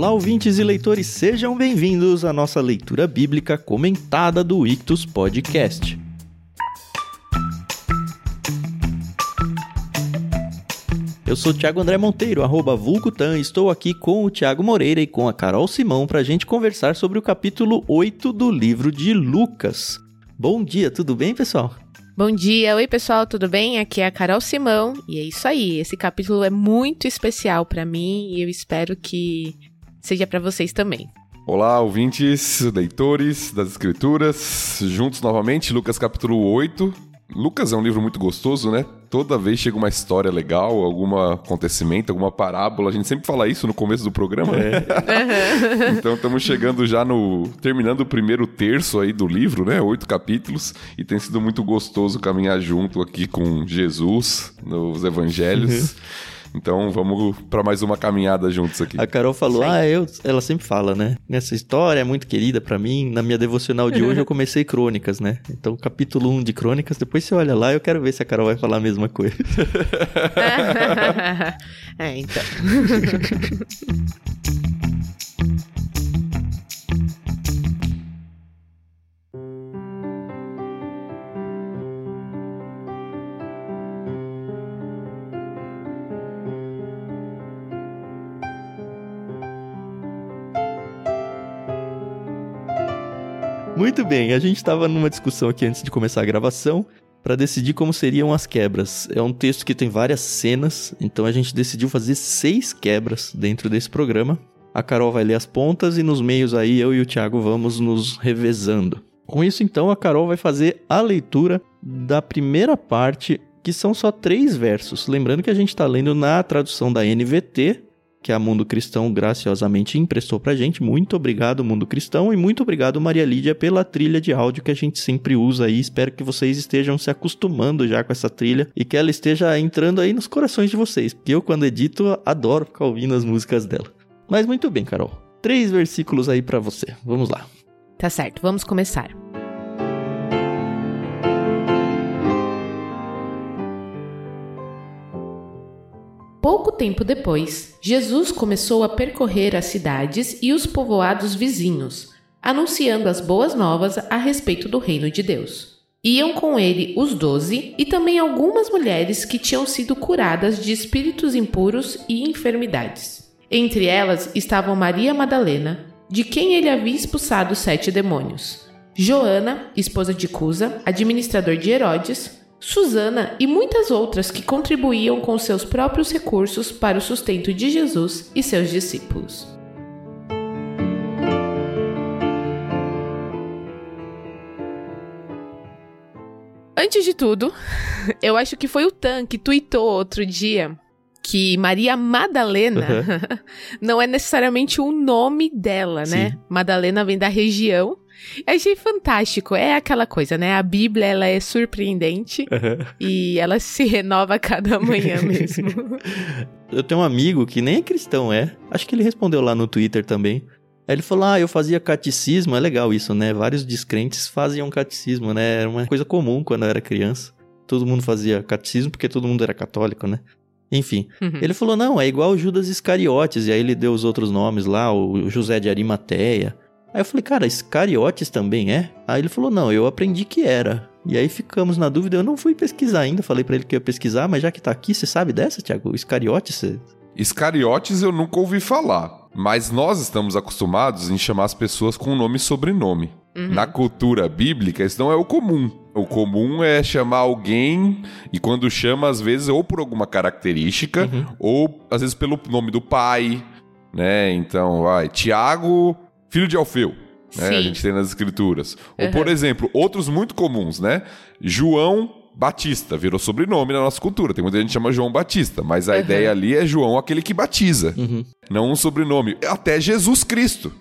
Olá, ouvintes e leitores, sejam bem-vindos à nossa leitura bíblica comentada do Ictus Podcast. Eu sou Thiago André Monteiro, arroba Vulgutan, estou aqui com o Thiago Moreira e com a Carol Simão para a gente conversar sobre o capítulo 8 do livro de Lucas. Bom dia, tudo bem, pessoal? Bom dia, oi pessoal, tudo bem? Aqui é a Carol Simão e é isso aí. Esse capítulo é muito especial para mim e eu espero que seja para vocês também. Olá, ouvintes, leitores das Escrituras, juntos novamente, Lucas capítulo 8. Lucas é um livro muito gostoso, né? Toda vez chega uma história legal, algum acontecimento, alguma parábola. A gente sempre fala isso no começo do programa, né? É. então estamos chegando já no. terminando o primeiro terço aí do livro, né? Oito capítulos. E tem sido muito gostoso caminhar junto aqui com Jesus nos evangelhos. Uhum. Então vamos para mais uma caminhada juntos aqui. A Carol falou: "Ah, eu, ela sempre fala, né? Nessa história é muito querida para mim. Na minha devocional de hoje eu comecei Crônicas, né? Então capítulo 1 de Crônicas, depois você olha lá, eu quero ver se a Carol vai falar a mesma coisa. é, então. Muito bem, a gente estava numa discussão aqui antes de começar a gravação para decidir como seriam as quebras. É um texto que tem várias cenas, então a gente decidiu fazer seis quebras dentro desse programa. A Carol vai ler as pontas e nos meios aí eu e o Thiago vamos nos revezando. Com isso, então, a Carol vai fazer a leitura da primeira parte, que são só três versos. Lembrando que a gente está lendo na tradução da NVT, que a Mundo Cristão graciosamente emprestou pra gente. Muito obrigado, Mundo Cristão, e muito obrigado, Maria Lídia, pela trilha de áudio que a gente sempre usa aí. Espero que vocês estejam se acostumando já com essa trilha e que ela esteja entrando aí nos corações de vocês, porque eu, quando edito, adoro ficar ouvindo as músicas dela. Mas muito bem, Carol. Três versículos aí para você. Vamos lá. Tá certo, vamos começar. Pouco tempo depois, Jesus começou a percorrer as cidades e os povoados vizinhos, anunciando as boas novas a respeito do reino de Deus. Iam com ele os doze e também algumas mulheres que tinham sido curadas de espíritos impuros e enfermidades. Entre elas estavam Maria Madalena, de quem ele havia expulsado sete demônios, Joana, esposa de Cusa, administrador de Herodes, Susana e muitas outras que contribuíam com seus próprios recursos para o sustento de Jesus e seus discípulos. Antes de tudo, eu acho que foi o Tan que tweetou outro dia que Maria Madalena uhum. não é necessariamente o nome dela, né? Sim. Madalena vem da região Achei fantástico. É aquela coisa, né? A Bíblia, ela é surpreendente uhum. e ela se renova a cada manhã mesmo. eu tenho um amigo que nem é cristão, é. Acho que ele respondeu lá no Twitter também. Aí ele falou: Ah, eu fazia catecismo. É legal isso, né? Vários descrentes faziam catecismo, né? Era uma coisa comum quando eu era criança. Todo mundo fazia catecismo porque todo mundo era católico, né? Enfim, uhum. ele falou: não, é igual o Judas Iscariotes. E aí ele deu os outros nomes lá, o José de Arimateia. Aí eu falei, cara, Iscariotes também é? Aí ele falou, não, eu aprendi que era. E aí ficamos na dúvida, eu não fui pesquisar ainda, falei para ele que ia pesquisar, mas já que tá aqui, você sabe dessa, Tiago? Iscariotes? Você... Iscariotes eu nunca ouvi falar, mas nós estamos acostumados em chamar as pessoas com nome e sobrenome. Uhum. Na cultura bíblica, isso não é o comum. O comum é chamar alguém e quando chama, às vezes, ou por alguma característica, uhum. ou às vezes pelo nome do pai, né? Então, vai, Tiago filho de Alfeu. Né? A gente tem nas escrituras. Uhum. Ou, por exemplo, outros muito comuns, né? João Batista virou sobrenome na nossa cultura. Tem muita gente que chama João Batista, mas a uhum. ideia ali é João aquele que batiza, uhum. não um sobrenome. Até Jesus Cristo.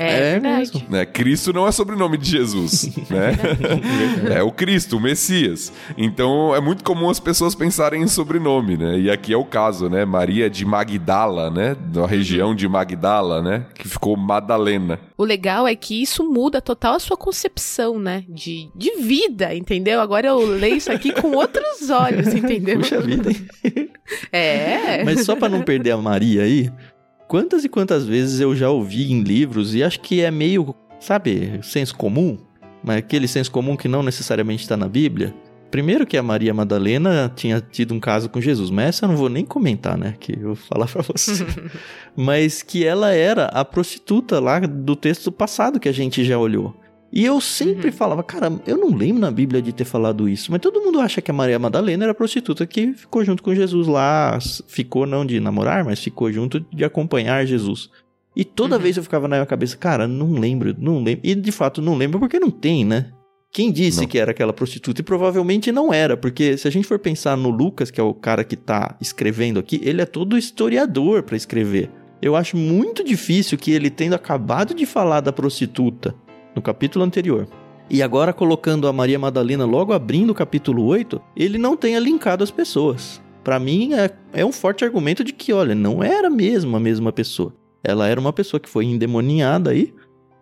É, é mesmo. Né? Cristo não é sobrenome de Jesus, né? é o Cristo, o Messias. Então é muito comum as pessoas pensarem em sobrenome, né? E aqui é o caso, né? Maria de Magdala, né? Da região de Magdala, né? Que ficou Madalena. O legal é que isso muda total a sua concepção, né? De, de vida, entendeu? Agora eu leio isso aqui com outros olhos, entendeu? Puxa vida, hein? É. Mas só para não perder a Maria aí, quantas e quantas vezes eu já ouvi em livros e acho que é meio, sabe, senso comum, mas aquele senso comum que não necessariamente está na Bíblia. Primeiro que a Maria Madalena tinha tido um caso com Jesus, mas essa eu não vou nem comentar, né? Que eu vou falar pra você. mas que ela era a prostituta lá do texto passado que a gente já olhou. E eu sempre uhum. falava, cara, eu não lembro na Bíblia de ter falado isso, mas todo mundo acha que a Maria Madalena era a prostituta que ficou junto com Jesus lá, ficou não de namorar, mas ficou junto de acompanhar Jesus. E toda uhum. vez eu ficava na minha cabeça, cara, não lembro, não lembro. E de fato não lembro porque não tem, né? Quem disse não. que era aquela prostituta? E provavelmente não era, porque se a gente for pensar no Lucas, que é o cara que tá escrevendo aqui, ele é todo historiador para escrever. Eu acho muito difícil que ele tendo acabado de falar da prostituta no capítulo anterior, e agora colocando a Maria Madalena logo abrindo o capítulo 8, ele não tenha linkado as pessoas. Para mim é, é um forte argumento de que, olha, não era mesmo a mesma pessoa. Ela era uma pessoa que foi endemoniada aí.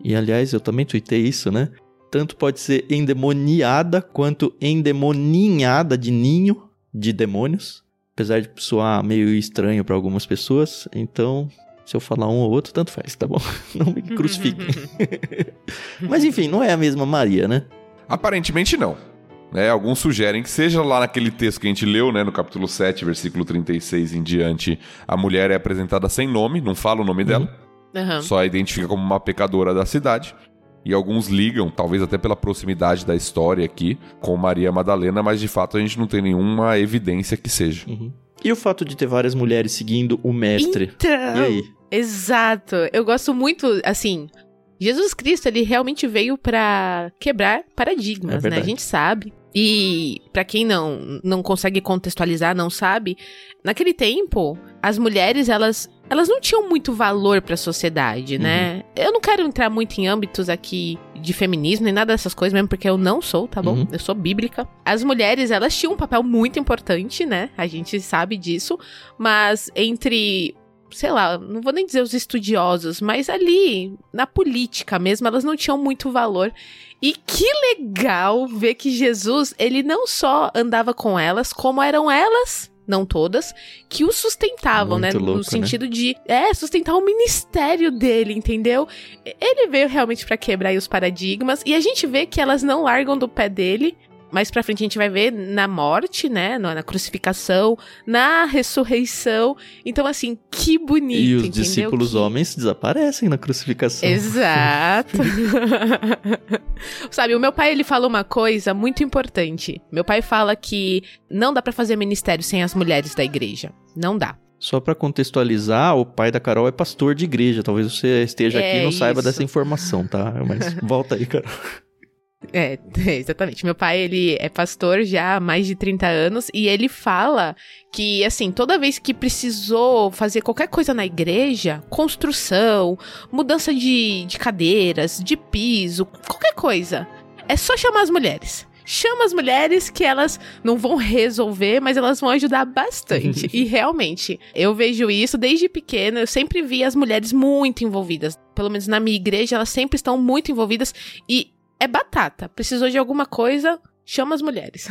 E aliás, eu também tuitei isso, né? Tanto pode ser endemoniada quanto endemoninhada de ninho de demônios. Apesar de soar meio estranho para algumas pessoas. Então, se eu falar um ou outro, tanto faz, tá bom? Não me crucifiquem. Mas enfim, não é a mesma Maria, né? Aparentemente não. É, alguns sugerem que seja lá naquele texto que a gente leu, né, no capítulo 7, versículo 36 em diante, a mulher é apresentada sem nome, não fala o nome dela, uhum. só a identifica como uma pecadora da cidade. E alguns ligam, talvez até pela proximidade da história aqui, com Maria Madalena, mas de fato a gente não tem nenhuma evidência que seja. Uhum. E o fato de ter várias mulheres seguindo o mestre? Então, e aí? Exato. Eu gosto muito, assim, Jesus Cristo, ele realmente veio para quebrar paradigmas, é né? A gente sabe. E para quem não não consegue contextualizar, não sabe, naquele tempo, as mulheres, elas elas não tinham muito valor para a sociedade, né? Uhum. Eu não quero entrar muito em âmbitos aqui de feminismo nem nada dessas coisas, mesmo porque eu não sou, tá bom? Uhum. Eu sou bíblica. As mulheres, elas tinham um papel muito importante, né? A gente sabe disso, mas entre sei lá, não vou nem dizer os estudiosos, mas ali, na política mesmo, elas não tinham muito valor. E que legal ver que Jesus, ele não só andava com elas, como eram elas não todas, que o sustentavam, Muito né? Louco, no né? sentido né? de, é, sustentar o ministério dele, entendeu? Ele veio realmente para quebrar os paradigmas e a gente vê que elas não largam do pé dele mais pra frente a gente vai ver na morte, né? Na crucificação, na ressurreição. Então, assim, que bonito. E os entendeu? discípulos que... homens desaparecem na crucificação. Exato. Sabe, o meu pai ele fala uma coisa muito importante. Meu pai fala que não dá para fazer ministério sem as mulheres da igreja. Não dá. Só para contextualizar, o pai da Carol é pastor de igreja. Talvez você esteja é aqui e não saiba dessa informação, tá? Mas volta aí, Carol. É, exatamente. Meu pai, ele é pastor já há mais de 30 anos e ele fala que, assim, toda vez que precisou fazer qualquer coisa na igreja, construção, mudança de, de cadeiras, de piso, qualquer coisa, é só chamar as mulheres chama as mulheres que elas não vão resolver, mas elas vão ajudar bastante. e realmente, eu vejo isso desde pequena, eu sempre vi as mulheres muito envolvidas. Pelo menos na minha igreja, elas sempre estão muito envolvidas e é batata. Precisou de alguma coisa, chama as mulheres.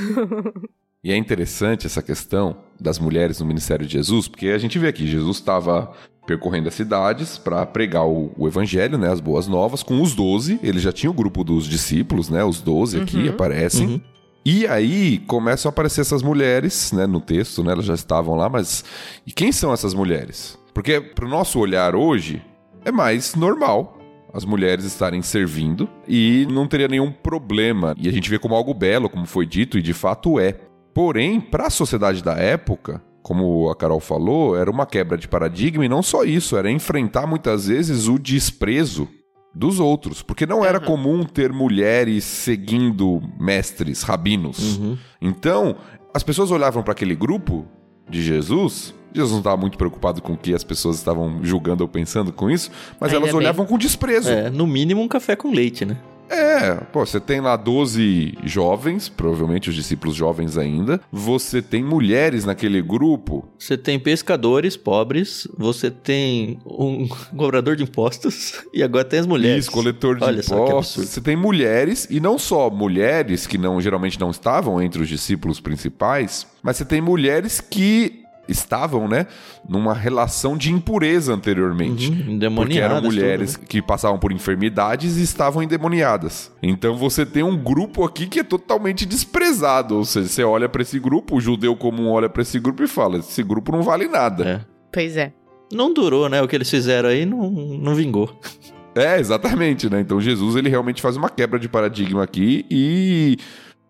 e é interessante essa questão das mulheres no ministério de Jesus, porque a gente vê aqui, Jesus estava percorrendo as cidades para pregar o, o, evangelho, né, as boas novas, com os doze. Ele já tinha o grupo dos discípulos, né, os doze aqui uhum. aparecem. Uhum. E aí começam a aparecer essas mulheres, né, no texto, né, elas já estavam lá, mas e quem são essas mulheres? Porque para o nosso olhar hoje é mais normal as mulheres estarem servindo e não teria nenhum problema. E a gente vê como algo belo, como foi dito, e de fato é. Porém, para a sociedade da época, como a Carol falou, era uma quebra de paradigma e não só isso, era enfrentar muitas vezes o desprezo dos outros, porque não era uhum. comum ter mulheres seguindo mestres, rabinos. Uhum. Então, as pessoas olhavam para aquele grupo de Jesus Jesus não estava muito preocupado com o que as pessoas estavam julgando ou pensando com isso, mas Ainda elas bem. olhavam com desprezo. É, no mínimo um café com leite, né? É, pô, você tem lá 12 jovens, provavelmente os discípulos jovens ainda. Você tem mulheres naquele grupo. Você tem pescadores pobres, você tem um cobrador de impostos e agora tem as mulheres. Isso, coletor de Olha impostos. Você tem mulheres e não só mulheres que não geralmente não estavam entre os discípulos principais, mas você tem mulheres que estavam, né, numa relação de impureza anteriormente. Uhum, porque eram mulheres tudo, né? que passavam por enfermidades e estavam endemoniadas. Então você tem um grupo aqui que é totalmente desprezado. Ou seja, você olha para esse grupo, o judeu comum olha para esse grupo e fala: esse grupo não vale nada. É. Pois é. Não durou, né? O que eles fizeram aí não, não vingou. É, exatamente, né? Então Jesus ele realmente faz uma quebra de paradigma aqui e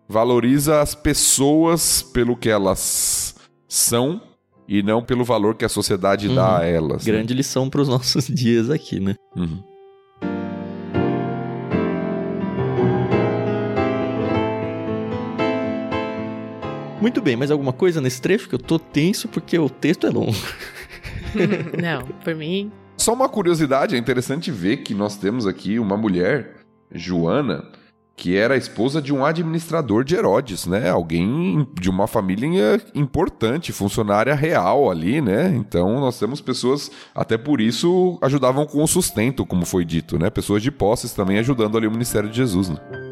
valoriza as pessoas pelo que elas são e não pelo valor que a sociedade Uhum. dá a elas. né? Grande lição pros nossos dias aqui, né? Uhum. Muito bem, mais alguma coisa nesse trecho? Que eu tô tenso porque o texto é longo. Não, por mim. Só uma curiosidade, é interessante ver que nós temos aqui uma mulher, Joana, que era a esposa de um administrador de Herodes, né? Alguém de uma família importante, funcionária real ali, né? Então nós temos pessoas, até por isso, ajudavam com o sustento, como foi dito, né? Pessoas de posses também ajudando ali o ministério de Jesus, né?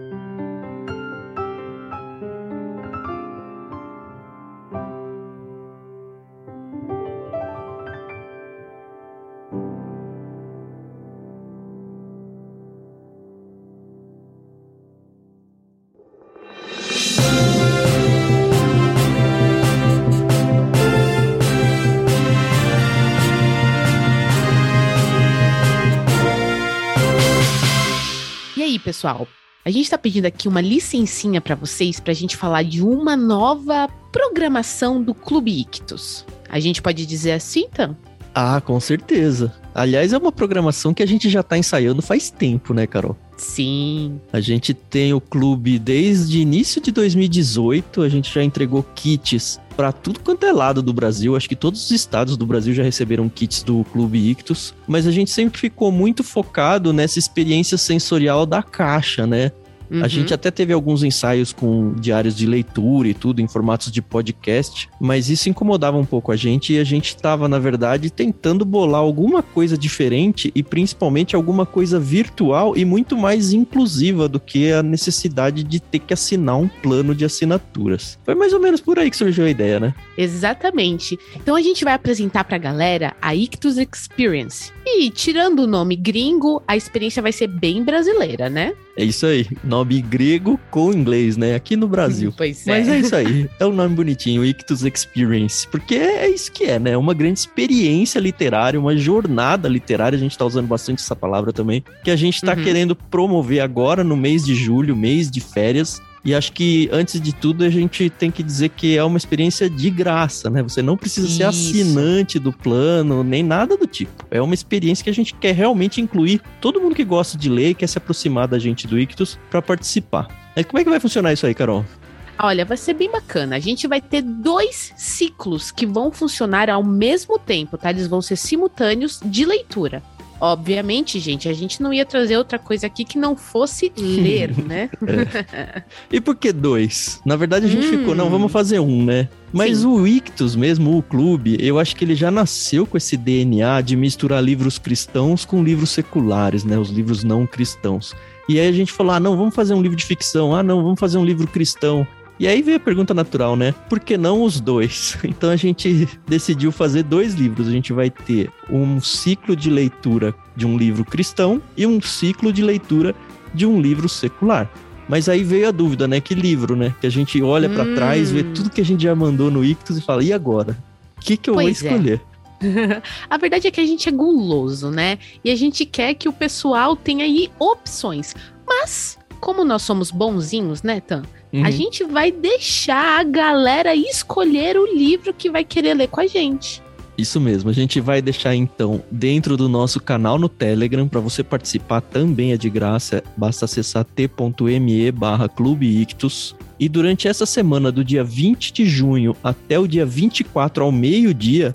Pessoal? A gente tá pedindo aqui uma licencinha pra vocês pra gente falar de uma nova programação do Clube Ictus. A gente pode dizer assim, então? Ah, com certeza. Aliás, é uma programação que a gente já tá ensaiando faz tempo, né, Carol? Sim. A gente tem o clube desde início de 2018, a gente já entregou kits para tudo quanto é lado do Brasil. Acho que todos os estados do Brasil já receberam kits do Clube Ictus, mas a gente sempre ficou muito focado nessa experiência sensorial da caixa, né? Uhum. A gente até teve alguns ensaios com diários de leitura e tudo em formatos de podcast, mas isso incomodava um pouco a gente e a gente estava, na verdade, tentando bolar alguma coisa diferente e principalmente alguma coisa virtual e muito mais inclusiva do que a necessidade de ter que assinar um plano de assinaturas. Foi mais ou menos por aí que surgiu a ideia, né? Exatamente. Então a gente vai apresentar pra galera a Ictus Experience. E tirando o nome gringo, a experiência vai ser bem brasileira, né? É isso aí, nome grego com inglês, né? Aqui no Brasil. Pois é. Mas é isso aí, é um nome bonitinho, Ictus Experience, porque é isso que é, né? Uma grande experiência literária, uma jornada literária, a gente tá usando bastante essa palavra também, que a gente tá Uhum. querendo promover agora no mês de julho, mês de férias. E acho que, antes de tudo, a gente tem que dizer que é uma experiência de graça, né? Você não precisa ser Isso. assinante do plano, nem nada do tipo. É uma experiência que a gente quer realmente incluir todo mundo que gosta de ler e quer se aproximar da gente do Ictus para participar. Como é que vai funcionar isso aí, Carol? Olha, vai ser bem bacana. A gente vai ter dois ciclos que vão funcionar ao mesmo tempo, tá? Eles vão ser simultâneos de leitura. Obviamente, gente, a gente não ia trazer outra coisa aqui que não fosse ler, né? E por que dois? Na verdade, a gente Hum. ficou, não, vamos fazer um, né? Mas Sim. o Ictus mesmo, o clube, eu acho que ele já nasceu com esse DNA de misturar livros cristãos com livros seculares, né? Os livros não cristãos. E aí a gente falou, ah, não, vamos fazer um livro de ficção. Ah, não, vamos fazer um livro cristão. E aí veio a pergunta natural, né? Por que não os dois? Então a gente decidiu fazer dois livros. A gente vai ter um ciclo de leitura de um livro cristão e um ciclo de leitura de um livro secular. Mas aí veio a dúvida, né? Que livro, né? Que a gente olha pra Hum. trás, vê tudo que a gente já mandou no Ictus e fala, e agora? O que, que eu Pois vou é. escolher? A verdade é que a gente é guloso, né? E a gente quer que o pessoal tenha aí opções. Mas, como nós somos bonzinhos, né, Tan? Uhum. A gente vai deixar a galera escolher o livro que vai querer ler com a gente. Isso mesmo, a gente vai deixar então dentro do nosso canal no Telegram para você participar também é de graça, basta acessar t.me barra Clube Ictus. E durante essa semana, do dia 20 de junho até o dia 24 ao meio-dia,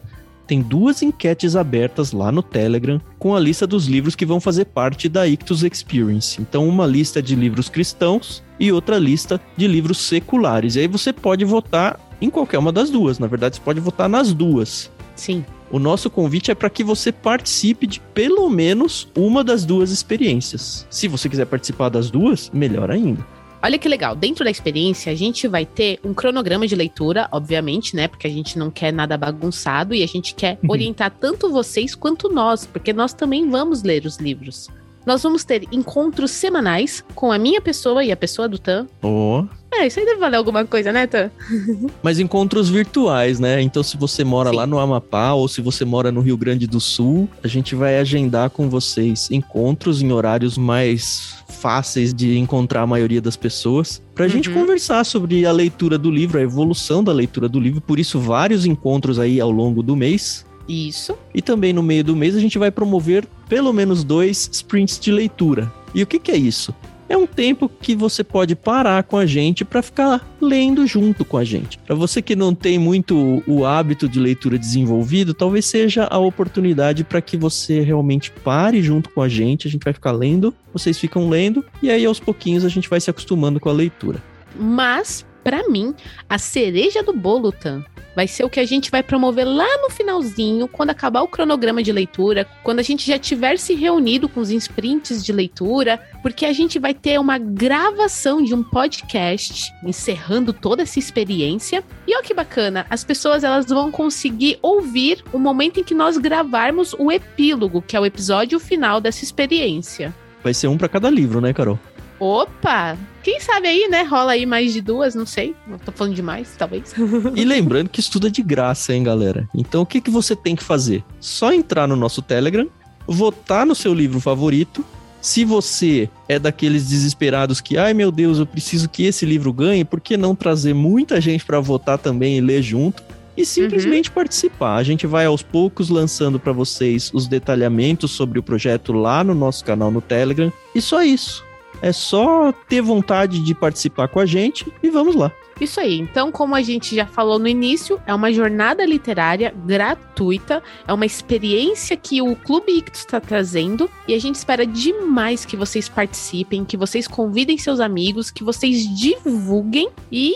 tem duas enquetes abertas lá no Telegram com a lista dos livros que vão fazer parte da Ictus Experience. Então, uma lista de livros cristãos e outra lista de livros seculares. E aí você pode votar em qualquer uma das duas. Na verdade, você pode votar nas duas. Sim. O nosso convite é para que você participe de pelo menos uma das duas experiências. Se você quiser participar das duas, melhor ainda. Olha que legal, dentro da experiência a gente vai ter um cronograma de leitura, obviamente, né? Porque a gente não quer nada bagunçado e a gente quer uhum. orientar tanto vocês quanto nós, porque nós também vamos ler os livros. Nós vamos ter encontros semanais com a minha pessoa e a pessoa do Tan. Oh. É, isso aí deve valer alguma coisa, né, Tan? Mas encontros virtuais, né? Então, se você mora Sim. lá no Amapá ou se você mora no Rio Grande do Sul, a gente vai agendar com vocês encontros em horários mais fáceis de encontrar a maioria das pessoas, para a uhum. gente conversar sobre a leitura do livro, a evolução da leitura do livro. Por isso, vários encontros aí ao longo do mês. Isso. E também no meio do mês a gente vai promover pelo menos dois sprints de leitura. E o que, que é isso? É um tempo que você pode parar com a gente para ficar lendo junto com a gente. Para você que não tem muito o hábito de leitura desenvolvido, talvez seja a oportunidade para que você realmente pare junto com a gente. A gente vai ficar lendo, vocês ficam lendo e aí aos pouquinhos a gente vai se acostumando com a leitura. Mas para mim, a cereja do bolo, Tan, vai ser o que a gente vai promover lá no finalzinho, quando acabar o cronograma de leitura, quando a gente já tiver se reunido com os sprints de leitura, porque a gente vai ter uma gravação de um podcast encerrando toda essa experiência. E olha que bacana, as pessoas elas vão conseguir ouvir o momento em que nós gravarmos o epílogo, que é o episódio final dessa experiência. Vai ser um para cada livro, né, Carol? Opa! Quem sabe aí, né? Rola aí mais de duas, não sei. Eu tô falando demais, talvez. e lembrando que estuda de graça, hein, galera? Então o que, que você tem que fazer? Só entrar no nosso Telegram, votar no seu livro favorito. Se você é daqueles desesperados que, ai meu Deus, eu preciso que esse livro ganhe, por que não trazer muita gente para votar também e ler junto? e simplesmente uhum. participar. A gente vai aos poucos lançando para vocês os detalhamentos sobre o projeto lá no nosso canal no Telegram. E só isso. É só ter vontade de participar com a gente e vamos lá. Isso aí. Então, como a gente já falou no início, é uma jornada literária gratuita, é uma experiência que o Clube Ictus está trazendo e a gente espera demais que vocês participem, que vocês convidem seus amigos, que vocês divulguem e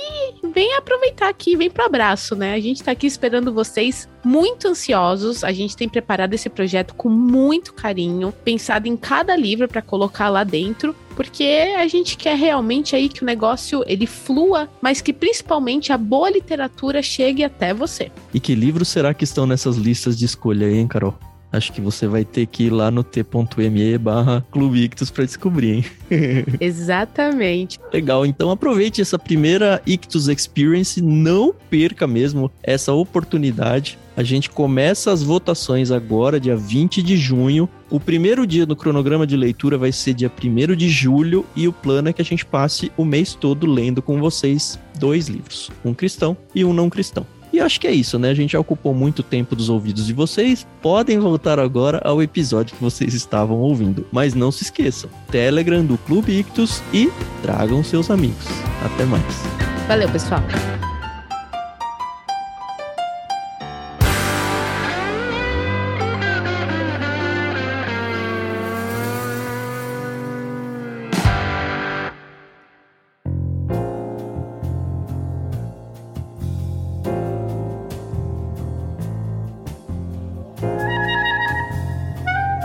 venham aproveitar aqui, vem pro abraço, né? A gente está aqui esperando vocês muito ansiosos. A gente tem preparado esse projeto com muito carinho, pensado em cada livro para colocar lá dentro porque a gente quer realmente aí que o negócio ele flua, mas que principalmente a boa literatura chegue até você. E que livros será que estão nessas listas de escolha aí, hein, Carol? Acho que você vai ter que ir lá no t.me barra Clube Ictus para descobrir, hein? Exatamente. Legal, então aproveite essa primeira Ictus Experience, não perca mesmo essa oportunidade. A gente começa as votações agora, dia 20 de junho. O primeiro dia do cronograma de leitura vai ser dia 1 de julho e o plano é que a gente passe o mês todo lendo com vocês dois livros, um cristão e um não cristão. E acho que é isso, né? A gente já ocupou muito tempo dos ouvidos de vocês. Podem voltar agora ao episódio que vocês estavam ouvindo. Mas não se esqueçam: Telegram do Clube Ictus e tragam seus amigos. Até mais. Valeu, pessoal.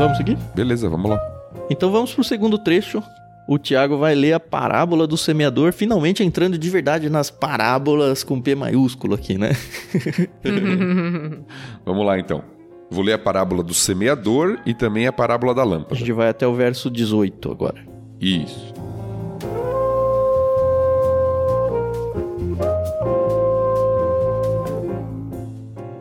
Vamos seguir? Beleza, vamos lá. Então vamos pro segundo trecho. O Tiago vai ler a parábola do semeador, finalmente entrando de verdade nas parábolas com P maiúsculo aqui, né? vamos lá então. Vou ler a parábola do semeador e também a parábola da lâmpada. A gente vai até o verso 18 agora. Isso.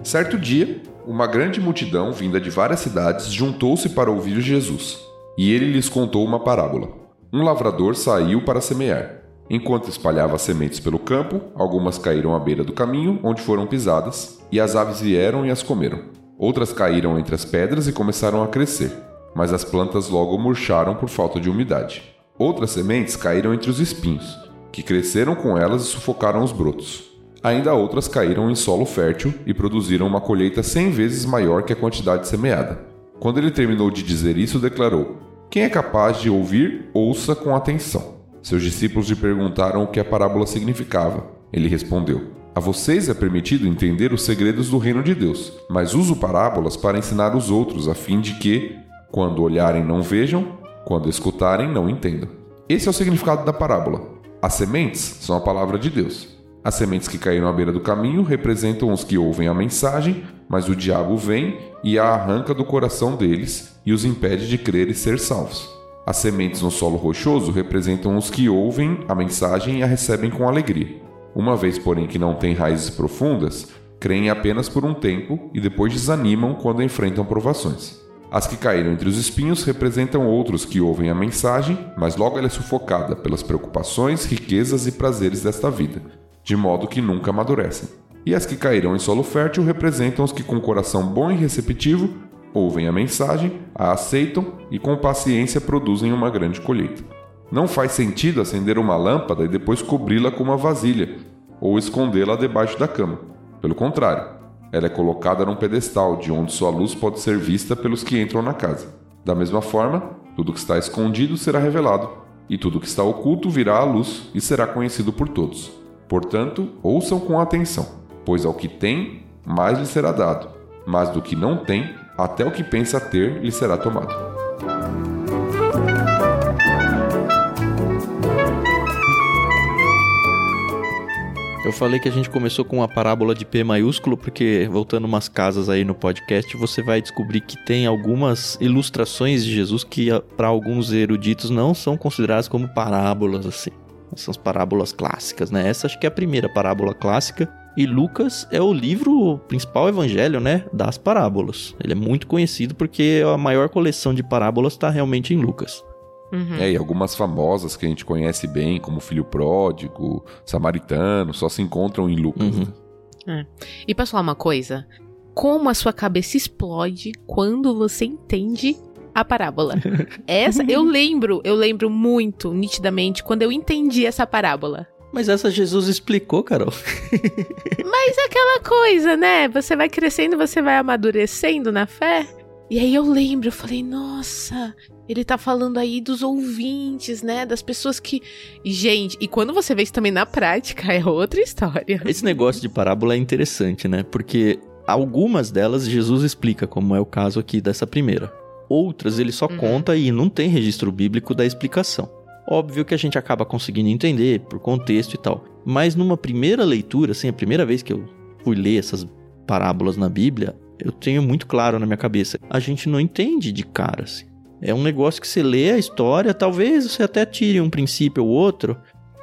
Certo dia, uma grande multidão, vinda de várias cidades, juntou-se para ouvir Jesus. E ele lhes contou uma parábola. Um lavrador saiu para semear. Enquanto espalhava sementes pelo campo, algumas caíram à beira do caminho, onde foram pisadas, e as aves vieram e as comeram. Outras caíram entre as pedras e começaram a crescer, mas as plantas logo murcharam por falta de umidade. Outras sementes caíram entre os espinhos, que cresceram com elas e sufocaram os brotos. Ainda outras caíram em solo fértil e produziram uma colheita cem vezes maior que a quantidade semeada. Quando ele terminou de dizer isso, declarou: Quem é capaz de ouvir, ouça com atenção. Seus discípulos lhe perguntaram o que a parábola significava. Ele respondeu: A vocês é permitido entender os segredos do reino de Deus, mas uso parábolas para ensinar os outros, a fim de que, quando olharem, não vejam, quando escutarem, não entendam. Esse é o significado da parábola. As sementes são a palavra de Deus. As sementes que caíram à beira do caminho representam os que ouvem a mensagem, mas o diabo vem e a arranca do coração deles e os impede de crer e ser salvos. As sementes no solo rochoso representam os que ouvem a mensagem e a recebem com alegria. Uma vez, porém, que não têm raízes profundas, creem apenas por um tempo e depois desanimam quando enfrentam provações. As que caíram entre os espinhos representam outros que ouvem a mensagem, mas logo ela é sufocada pelas preocupações, riquezas e prazeres desta vida, de modo que nunca amadurecem. E as que caíram em solo fértil representam os que, com coração bom e receptivo, ouvem a mensagem, a aceitam e, com paciência, produzem uma grande colheita. Não faz sentido acender uma lâmpada e depois cobri-la com uma vasilha, ou escondê-la debaixo da cama. Pelo contrário, ela é colocada num pedestal de onde sua luz pode ser vista pelos que entram na casa. Da mesma forma, tudo que está escondido será revelado, e tudo que está oculto virá à luz e será conhecido por todos. Portanto, ouçam com atenção, pois ao que tem, mais lhe será dado, mas do que não tem, até o que pensa ter lhe será tomado. Eu falei que a gente começou com uma parábola de P maiúsculo, porque voltando umas casas aí no podcast, você vai descobrir que tem algumas ilustrações de Jesus que, para alguns eruditos, não são consideradas como parábolas, assim. São as parábolas clássicas, né? Essa acho que é a primeira parábola clássica. E Lucas é o livro principal evangelho, né? Das parábolas. Ele é muito conhecido porque a maior coleção de parábolas está realmente em Lucas. Uhum. É, e algumas famosas que a gente conhece bem, como Filho Pródigo, Samaritano, só se encontram em Lucas. Uhum. Né? É. E posso falar uma coisa? Como a sua cabeça explode quando você entende a parábola. Essa, eu lembro, eu lembro muito nitidamente quando eu entendi essa parábola. Mas essa Jesus explicou, Carol. Mas aquela coisa, né? Você vai crescendo, você vai amadurecendo na fé. E aí eu lembro, eu falei, nossa, ele tá falando aí dos ouvintes, né? Das pessoas que. Gente, e quando você vê isso também na prática, é outra história. Esse negócio de parábola é interessante, né? Porque algumas delas Jesus explica, como é o caso aqui dessa primeira. Outras ele só uhum. conta e não tem registro bíblico da explicação. Óbvio que a gente acaba conseguindo entender por contexto e tal. Mas numa primeira leitura, assim, a primeira vez que eu fui ler essas parábolas na Bíblia, eu tenho muito claro na minha cabeça. A gente não entende de cara, assim. É um negócio que você lê a história, talvez você até tire um princípio ou outro,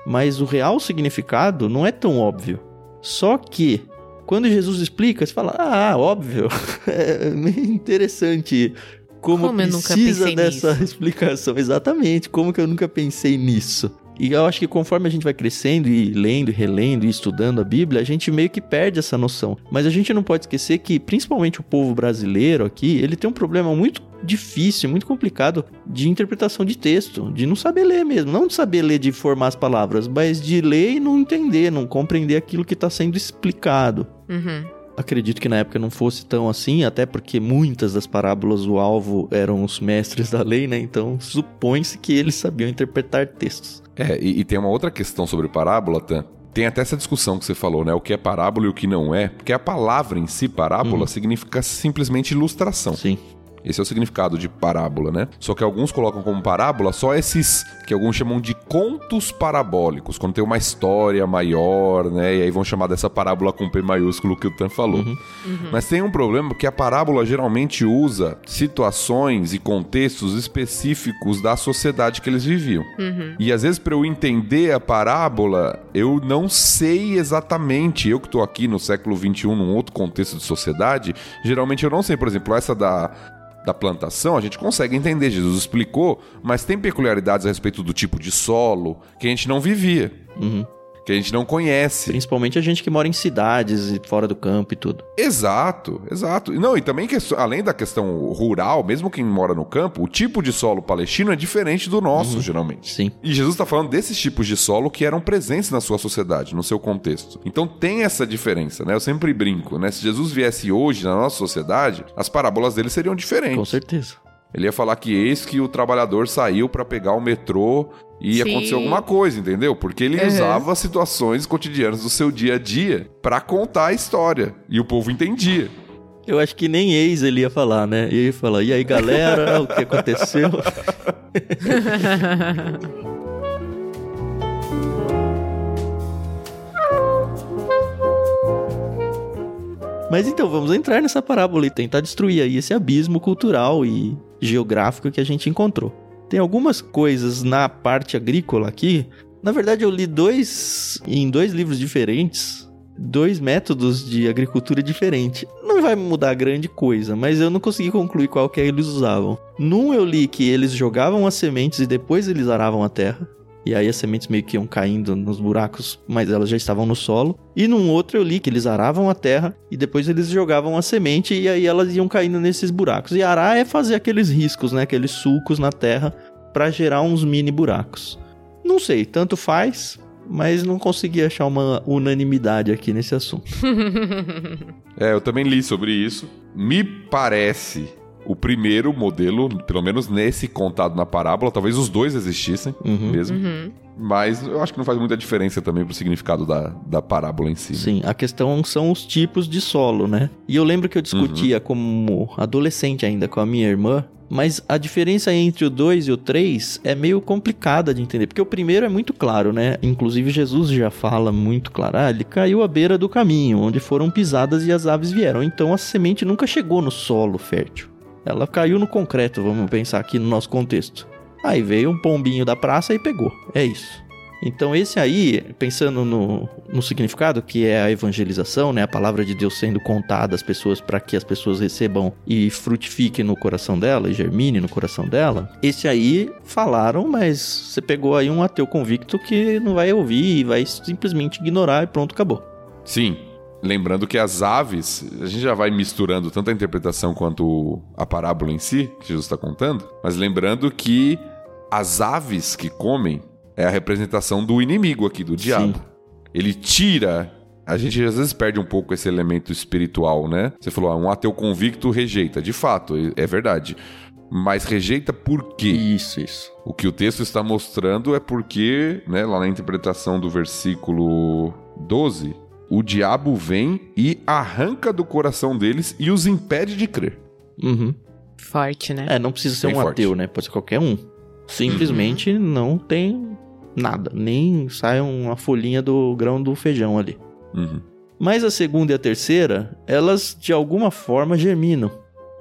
mas o real significado não é tão óbvio. Só que quando Jesus explica, você fala: "Ah, óbvio". é interessante como, como precisa dessa nisso? explicação. Exatamente, como que eu nunca pensei nisso? E eu acho que conforme a gente vai crescendo e lendo, e relendo e estudando a Bíblia, a gente meio que perde essa noção. Mas a gente não pode esquecer que, principalmente o povo brasileiro aqui, ele tem um problema muito difícil, muito complicado de interpretação de texto, de não saber ler mesmo, não de saber ler de formar as palavras, mas de ler e não entender, não compreender aquilo que está sendo explicado. Uhum. Acredito que na época não fosse tão assim, até porque muitas das parábolas o alvo eram os mestres da lei, né? Então supõe-se que eles sabiam interpretar textos. É, e, e tem uma outra questão sobre parábola, Tan. Tem até essa discussão que você falou, né? O que é parábola e o que não é. Porque a palavra em si, parábola, uhum. significa simplesmente ilustração. Sim. Esse é o significado de parábola, né? Só que alguns colocam como parábola só esses que alguns chamam de contos parabólicos, quando tem uma história maior, né? E aí vão chamar dessa parábola com P maiúsculo que o Tan falou. Uhum. Uhum. Mas tem um problema que a parábola geralmente usa situações e contextos específicos da sociedade que eles viviam. Uhum. E às vezes, para eu entender a parábola, eu não sei exatamente. Eu que estou aqui no século XXI, num outro contexto de sociedade, geralmente eu não sei. Por exemplo, essa da da plantação, a gente consegue entender. Jesus explicou, mas tem peculiaridades a respeito do tipo de solo que a gente não vivia. Uhum que a gente não conhece. Principalmente a gente que mora em cidades e fora do campo e tudo. Exato, exato. Não, e também que, além da questão rural, mesmo quem mora no campo, o tipo de solo palestino é diferente do nosso, uhum. geralmente. Sim. E Jesus está falando desses tipos de solo que eram presentes na sua sociedade, no seu contexto. Então tem essa diferença, né? Eu sempre brinco, né? Se Jesus viesse hoje na nossa sociedade, as parábolas dele seriam diferentes. Com certeza. Ele ia falar que eis que o trabalhador saiu para pegar o metrô e Sim. aconteceu alguma coisa, entendeu? Porque ele uhum. usava situações cotidianas do seu dia a dia para contar a história e o povo entendia. Eu acho que nem ex ele ia falar, né? Ele ia falar, e aí galera, o que aconteceu? Mas então, vamos entrar nessa parábola e tentar destruir aí esse abismo cultural e geográfico que a gente encontrou. Tem algumas coisas na parte agrícola aqui. Na verdade, eu li dois em dois livros diferentes, dois métodos de agricultura diferentes. Não vai mudar grande coisa, mas eu não consegui concluir qual que eles usavam. Num eu li que eles jogavam as sementes e depois eles aravam a terra. E aí as sementes meio que iam caindo nos buracos, mas elas já estavam no solo. E num outro eu li que eles aravam a terra e depois eles jogavam a semente e aí elas iam caindo nesses buracos. E arar é fazer aqueles riscos, né, aqueles sulcos na terra para gerar uns mini buracos. Não sei, tanto faz, mas não consegui achar uma unanimidade aqui nesse assunto. é, eu também li sobre isso. Me parece o primeiro modelo, pelo menos nesse contado na parábola, talvez os dois existissem uhum. mesmo. Uhum. Mas eu acho que não faz muita diferença também pro significado da, da parábola em si. Né? Sim, a questão são os tipos de solo, né? E eu lembro que eu discutia uhum. como adolescente ainda com a minha irmã mas a diferença entre o 2 e o 3 é meio complicada de entender, porque o primeiro é muito claro, né? Inclusive Jesus já fala muito claro, ah, ele caiu à beira do caminho, onde foram pisadas e as aves vieram. Então a semente nunca chegou no solo fértil. Ela caiu no concreto, vamos pensar aqui no nosso contexto. Aí veio um pombinho da praça e pegou. É isso. Então esse aí, pensando no, no significado que é a evangelização, né, a palavra de Deus sendo contada às pessoas para que as pessoas recebam e frutifiquem no coração dela, e germine no coração dela. Esse aí falaram, mas você pegou aí um ateu convicto que não vai ouvir e vai simplesmente ignorar e pronto, acabou. Sim, Lembrando que as aves, a gente já vai misturando tanto a interpretação quanto a parábola em si, que Jesus está contando, mas lembrando que as aves que comem é a representação do inimigo aqui, do diabo. Sim. Ele tira. A gente às vezes perde um pouco esse elemento espiritual, né? Você falou, ah, um ateu convicto rejeita. De fato, é verdade. Mas rejeita por quê? Isso, isso. O que o texto está mostrando é porque, né, lá na interpretação do versículo 12, o diabo vem e arranca do coração deles e os impede de crer. Uhum. Forte, né? É, não precisa ser Bem um forte. ateu, né? Pode ser qualquer um. Simplesmente uhum. não tem nada. Nem sai uma folhinha do grão do feijão ali. Uhum. Mas a segunda e a terceira, elas de alguma forma germinam.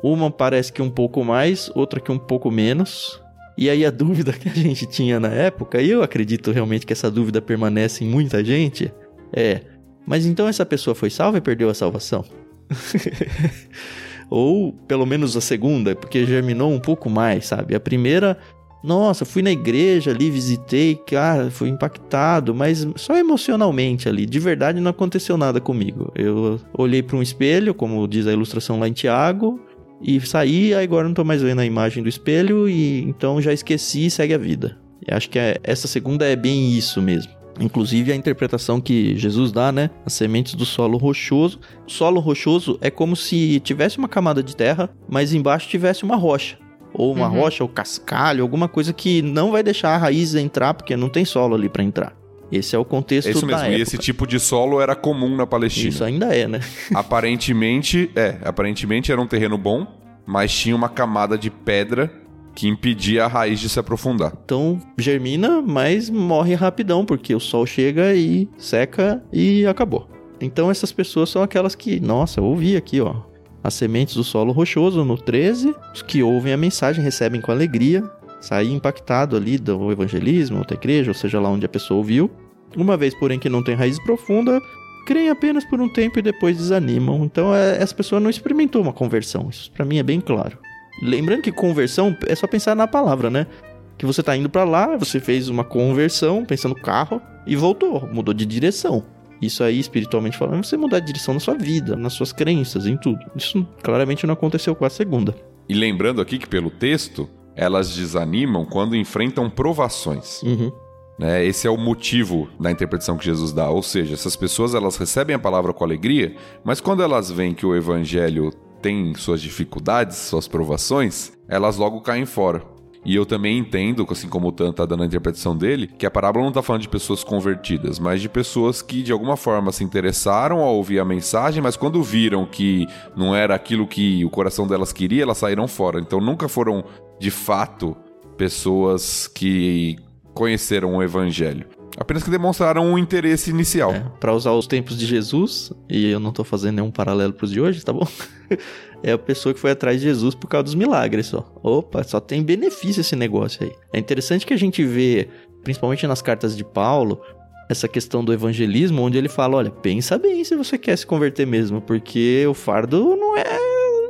Uma parece que um pouco mais, outra que um pouco menos. E aí a dúvida que a gente tinha na época, e eu acredito realmente que essa dúvida permanece em muita gente, é mas então essa pessoa foi salva e perdeu a salvação? Ou pelo menos a segunda, porque germinou um pouco mais, sabe? A primeira, nossa, fui na igreja ali, visitei, cara, fui impactado, mas só emocionalmente ali. De verdade não aconteceu nada comigo. Eu olhei para um espelho, como diz a ilustração lá em Tiago, e saí, agora não tô mais vendo a imagem do espelho e então já esqueci e segue a vida. Eu acho que é, essa segunda é bem isso mesmo. Inclusive a interpretação que Jesus dá, né? As sementes do solo rochoso. O solo rochoso é como se tivesse uma camada de terra, mas embaixo tivesse uma rocha. Ou uma uhum. rocha, ou cascalho, alguma coisa que não vai deixar a raiz entrar, porque não tem solo ali para entrar. Esse é o contexto é isso mesmo. E esse tipo de solo era comum na Palestina. Isso ainda é, né? aparentemente, é, aparentemente era um terreno bom, mas tinha uma camada de pedra que impedia a raiz de se aprofundar. Então germina, mas morre rapidão, porque o sol chega e seca e acabou. Então essas pessoas são aquelas que, nossa, eu ouvi aqui, ó. As sementes do solo rochoso no 13, os que ouvem a mensagem recebem com alegria, sair impactado ali do evangelismo, outra igreja, ou seja lá onde a pessoa ouviu. Uma vez, porém, que não tem raiz profunda, creem apenas por um tempo e depois desanimam. Então, é, essa pessoa não experimentou uma conversão. Isso para mim é bem claro. Lembrando que conversão é só pensar na palavra, né? Que você tá indo para lá, você fez uma conversão, pensando no carro, e voltou, mudou de direção. Isso aí, espiritualmente falando, você mudar de direção na sua vida, nas suas crenças, em tudo. Isso claramente não aconteceu com a segunda. E lembrando aqui que pelo texto, elas desanimam quando enfrentam provações. Uhum. Né? Esse é o motivo da interpretação que Jesus dá. Ou seja, essas pessoas elas recebem a palavra com alegria, mas quando elas veem que o evangelho têm suas dificuldades, suas provações, elas logo caem fora. E eu também entendo, assim como o Tan está dando a interpretação dele, que a parábola não está falando de pessoas convertidas, mas de pessoas que de alguma forma se interessaram ao ouvir a mensagem, mas quando viram que não era aquilo que o coração delas queria, elas saíram fora. Então nunca foram de fato pessoas que conheceram o evangelho. Apenas que demonstraram um interesse inicial. É, para usar os tempos de Jesus, e eu não tô fazendo nenhum paralelo pros de hoje, tá bom? é a pessoa que foi atrás de Jesus por causa dos milagres só. Opa, só tem benefício esse negócio aí. É interessante que a gente vê, principalmente nas cartas de Paulo, essa questão do evangelismo, onde ele fala: olha, pensa bem se você quer se converter mesmo, porque o fardo não é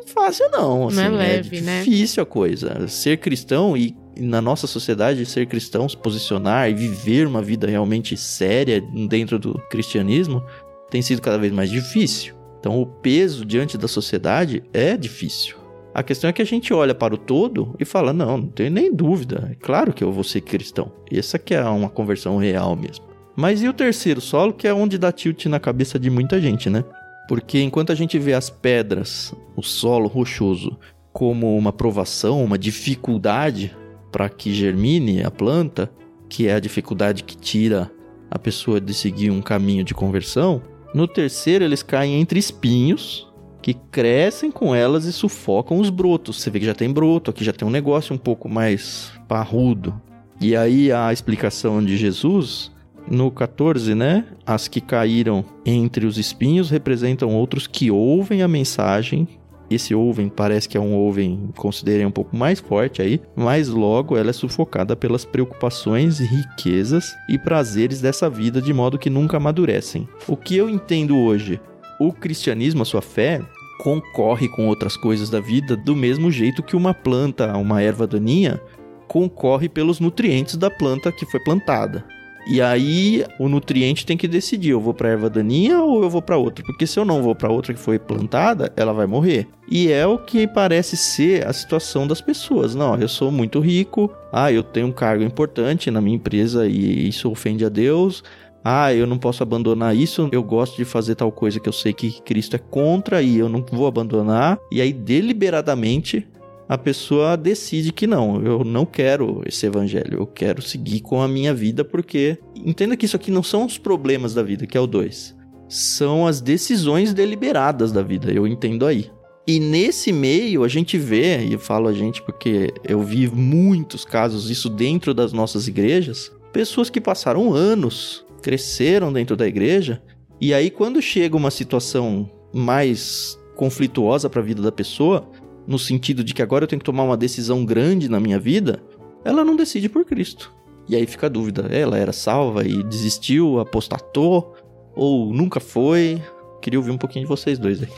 fácil, não. Assim, não é assim, leve, é né? difícil a coisa. Ser cristão e na nossa sociedade, ser cristão, se posicionar e viver uma vida realmente séria dentro do cristianismo tem sido cada vez mais difícil. Então, o peso diante da sociedade é difícil. A questão é que a gente olha para o todo e fala: não, não tenho nem dúvida, é claro que eu vou ser cristão. Essa que é uma conversão real mesmo. Mas e o terceiro solo, que é onde dá tilt na cabeça de muita gente, né? Porque enquanto a gente vê as pedras, o solo rochoso, como uma provação, uma dificuldade para que germine a planta, que é a dificuldade que tira a pessoa de seguir um caminho de conversão, no terceiro eles caem entre espinhos que crescem com elas e sufocam os brotos. Você vê que já tem broto, aqui já tem um negócio um pouco mais parrudo. E aí a explicação de Jesus no 14, né? As que caíram entre os espinhos representam outros que ouvem a mensagem. Esse ouvem parece que é um ouvem, considerem um pouco mais forte aí, mas logo ela é sufocada pelas preocupações, riquezas e prazeres dessa vida de modo que nunca amadurecem. O que eu entendo hoje? O cristianismo, a sua fé, concorre com outras coisas da vida do mesmo jeito que uma planta, uma erva daninha, concorre pelos nutrientes da planta que foi plantada. E aí o nutriente tem que decidir, eu vou para erva daninha ou eu vou para outra, porque se eu não vou para outra que foi plantada, ela vai morrer. E é o que parece ser a situação das pessoas. Não, eu sou muito rico, ah, eu tenho um cargo importante na minha empresa e isso ofende a Deus. Ah, eu não posso abandonar isso, eu gosto de fazer tal coisa que eu sei que Cristo é contra e eu não vou abandonar. E aí, deliberadamente, a pessoa decide que não, eu não quero esse evangelho, eu quero seguir com a minha vida porque entenda que isso aqui não são os problemas da vida, que é o 2. São as decisões deliberadas da vida, eu entendo aí. E nesse meio a gente vê, e eu falo a gente porque eu vi muitos casos isso dentro das nossas igrejas, pessoas que passaram anos, cresceram dentro da igreja, e aí quando chega uma situação mais conflituosa para a vida da pessoa, no sentido de que agora eu tenho que tomar uma decisão grande na minha vida, ela não decide por Cristo. E aí fica a dúvida: ela era salva e desistiu, apostatou, ou nunca foi? Queria ouvir um pouquinho de vocês dois aí.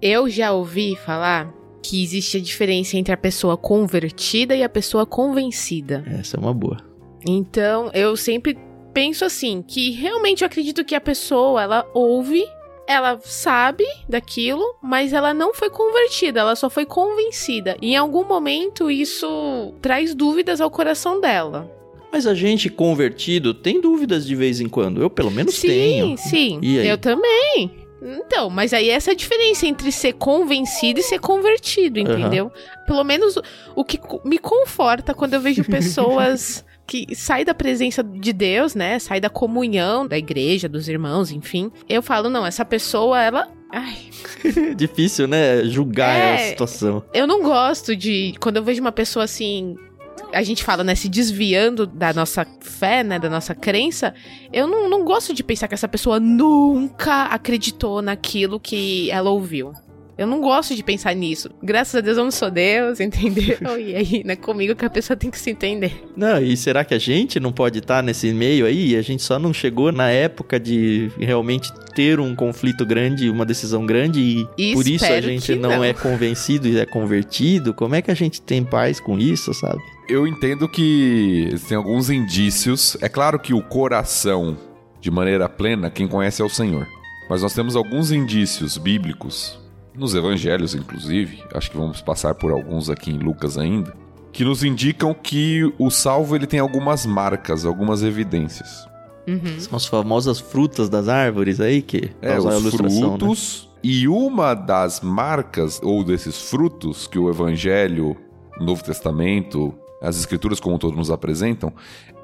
Eu já ouvi falar que existe a diferença entre a pessoa convertida e a pessoa convencida. Essa é uma boa. Então, eu sempre penso assim, que realmente eu acredito que a pessoa, ela ouve ela sabe daquilo, mas ela não foi convertida, ela só foi convencida. E em algum momento isso traz dúvidas ao coração dela. Mas a gente convertido tem dúvidas de vez em quando. Eu pelo menos sim, tenho. Sim, sim. Eu também. Então, mas aí essa é a diferença entre ser convencido e ser convertido, entendeu? Uhum. Pelo menos o que me conforta quando eu vejo pessoas que sai da presença de Deus, né? Sai da comunhão da igreja, dos irmãos, enfim. Eu falo, não, essa pessoa, ela. Ai. Difícil, né? Julgar é, a situação. Eu não gosto de. Quando eu vejo uma pessoa assim. A gente fala, né, se desviando da nossa fé, né, da nossa crença, eu não, não gosto de pensar que essa pessoa nunca acreditou naquilo que ela ouviu. Eu não gosto de pensar nisso. Graças a Deus eu não sou Deus, entendeu? e aí, não é comigo que a pessoa tem que se entender. Não, e será que a gente não pode estar nesse meio aí? A gente só não chegou na época de realmente ter um conflito grande, uma decisão grande e, e por isso a gente não, não é convencido e é convertido? Como é que a gente tem paz com isso, sabe? Eu entendo que tem alguns indícios. É claro que o coração, de maneira plena, quem conhece é o Senhor. Mas nós temos alguns indícios bíblicos nos evangelhos, inclusive, acho que vamos passar por alguns aqui em Lucas ainda, que nos indicam que o salvo ele tem algumas marcas, algumas evidências. Uhum. São as famosas frutas das árvores aí que é os né? frutos. Né? E uma das marcas ou desses frutos que o Evangelho, o Novo Testamento, as Escrituras como todos nos apresentam,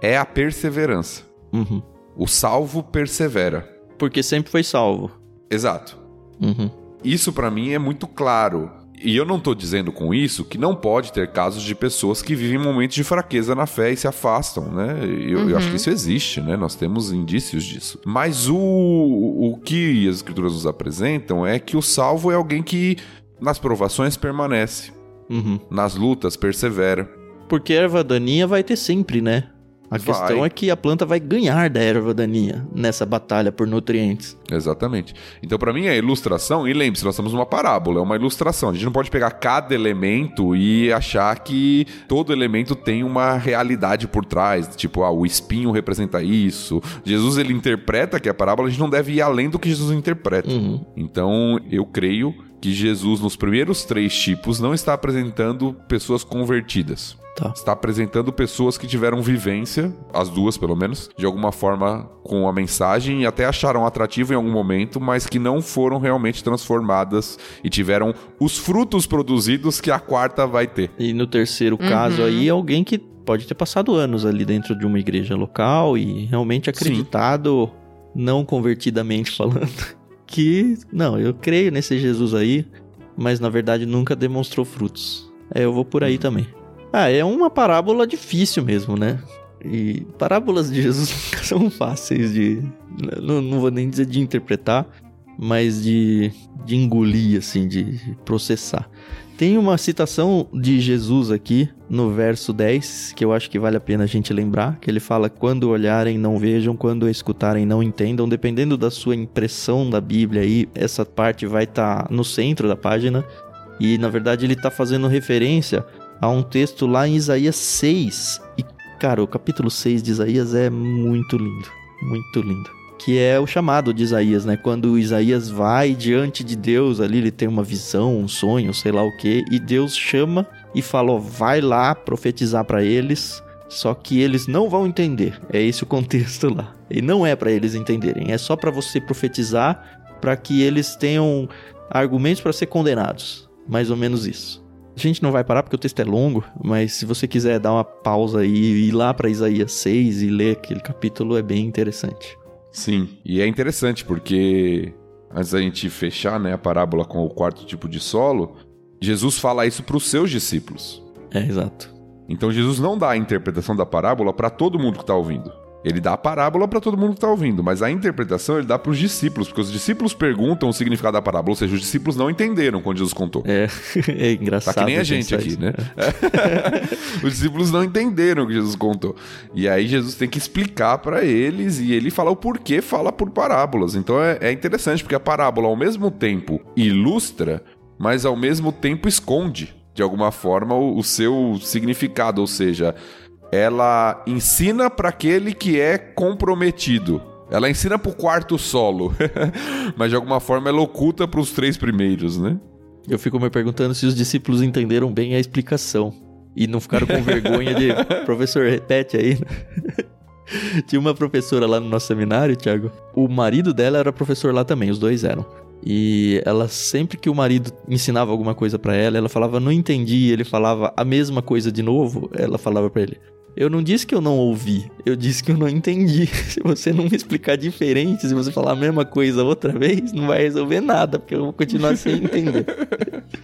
é a perseverança. Uhum. O salvo persevera. Porque sempre foi salvo. Exato. Uhum. Isso para mim é muito claro. E eu não estou dizendo com isso que não pode ter casos de pessoas que vivem momentos de fraqueza na fé e se afastam, né? Eu, uhum. eu acho que isso existe, né? Nós temos indícios disso. Mas o, o que as escrituras nos apresentam é que o salvo é alguém que nas provações permanece, uhum. nas lutas persevera. Porque a erva daninha vai ter sempre, né? A vai. questão é que a planta vai ganhar da erva daninha nessa batalha por nutrientes. Exatamente. Então, para mim, a ilustração, e lembre-se, nós estamos numa parábola, é uma ilustração. A gente não pode pegar cada elemento e achar que todo elemento tem uma realidade por trás. Tipo, ah, o espinho representa isso. Jesus, ele interpreta que é a parábola, a gente não deve ir além do que Jesus interpreta. Uhum. Então, eu creio que Jesus, nos primeiros três tipos, não está apresentando pessoas convertidas. Tá. Está apresentando pessoas que tiveram vivência, as duas pelo menos, de alguma forma com a mensagem e até acharam atrativo em algum momento, mas que não foram realmente transformadas e tiveram os frutos produzidos que a quarta vai ter. E no terceiro uhum. caso aí, alguém que pode ter passado anos ali dentro de uma igreja local e realmente acreditado, Sim. não convertidamente falando, que não, eu creio nesse Jesus aí, mas na verdade nunca demonstrou frutos. É, eu vou por aí também. Ah, é uma parábola difícil mesmo, né? E parábolas de Jesus nunca são fáceis de. Não, não vou nem dizer de interpretar, mas de, de engolir, assim, de processar. Tem uma citação de Jesus aqui no verso 10, que eu acho que vale a pena a gente lembrar, que ele fala: "Quando olharem não vejam, quando escutarem não entendam". Dependendo da sua impressão da Bíblia aí, essa parte vai estar tá no centro da página. E na verdade ele está fazendo referência a um texto lá em Isaías 6. E, cara, o capítulo 6 de Isaías é muito lindo. Muito lindo. Que é o chamado de Isaías, né? Quando Isaías vai diante de Deus ali, ele tem uma visão, um sonho, sei lá o que, e Deus chama e fala: ó, vai lá profetizar para eles. Só que eles não vão entender. É esse o contexto lá. E não é para eles entenderem, é só para você profetizar para que eles tenham argumentos para ser condenados. Mais ou menos isso. A gente não vai parar porque o texto é longo, mas se você quiser dar uma pausa e ir lá para Isaías 6 e ler aquele capítulo, é bem interessante. Sim, e é interessante porque antes da gente fechar né, a parábola com o quarto tipo de solo, Jesus fala isso para os seus discípulos. É, exato. Então Jesus não dá a interpretação da parábola para todo mundo que está ouvindo. Ele dá a parábola para todo mundo que está ouvindo, mas a interpretação ele dá para os discípulos, porque os discípulos perguntam o significado da parábola, ou seja, os discípulos não entenderam quando Jesus contou. É, é engraçado. Tá que nem a gente aqui, isso. né? os discípulos não entenderam o que Jesus contou. E aí Jesus tem que explicar para eles e ele fala o porquê fala por parábolas. Então é, é interessante, porque a parábola ao mesmo tempo ilustra, mas ao mesmo tempo esconde de alguma forma o, o seu significado, ou seja, ela ensina para aquele que é comprometido. Ela ensina pro quarto solo, mas de alguma forma ela oculta para os três primeiros, né? Eu fico me perguntando se os discípulos entenderam bem a explicação e não ficaram com vergonha de professor repete aí. Tinha uma professora lá no nosso seminário, Thiago. O marido dela era professor lá também, os dois eram. E ela sempre que o marido ensinava alguma coisa para ela, ela falava não entendi, ele falava a mesma coisa de novo, ela falava para ele: eu não disse que eu não ouvi, eu disse que eu não entendi. Se você não me explicar diferente, se você falar a mesma coisa outra vez, não vai resolver nada, porque eu vou continuar sem entender.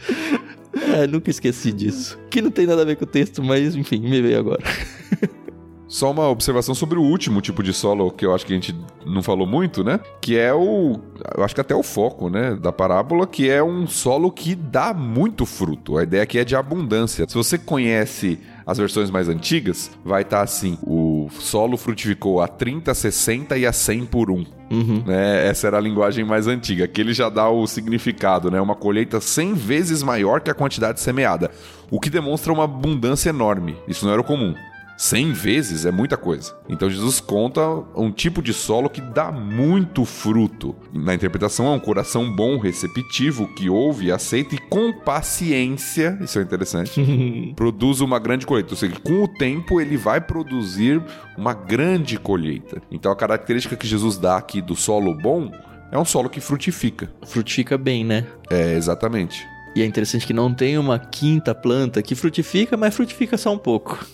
é, nunca esqueci disso. Que não tem nada a ver com o texto, mas enfim, me veio agora. Só uma observação sobre o último tipo de solo que eu acho que a gente não falou muito, né? Que é o. Eu acho que até o foco, né? Da parábola, que é um solo que dá muito fruto. A ideia aqui é de abundância. Se você conhece as versões mais antigas, vai estar tá assim: o solo frutificou a 30, 60 e a 100 por 1. Uhum. Né? Essa era a linguagem mais antiga. Aqui ele já dá o significado, né? Uma colheita 100 vezes maior que a quantidade semeada, o que demonstra uma abundância enorme. Isso não era o comum. 100 vezes é muita coisa. Então Jesus conta um tipo de solo que dá muito fruto. Na interpretação é um coração bom, receptivo, que ouve, aceita e com paciência, isso é interessante, produz uma grande colheita. Ou seja, com o tempo ele vai produzir uma grande colheita. Então a característica que Jesus dá aqui do solo bom é um solo que frutifica. Frutifica bem, né? É, exatamente. E é interessante que não tem uma quinta planta que frutifica, mas frutifica só um pouco.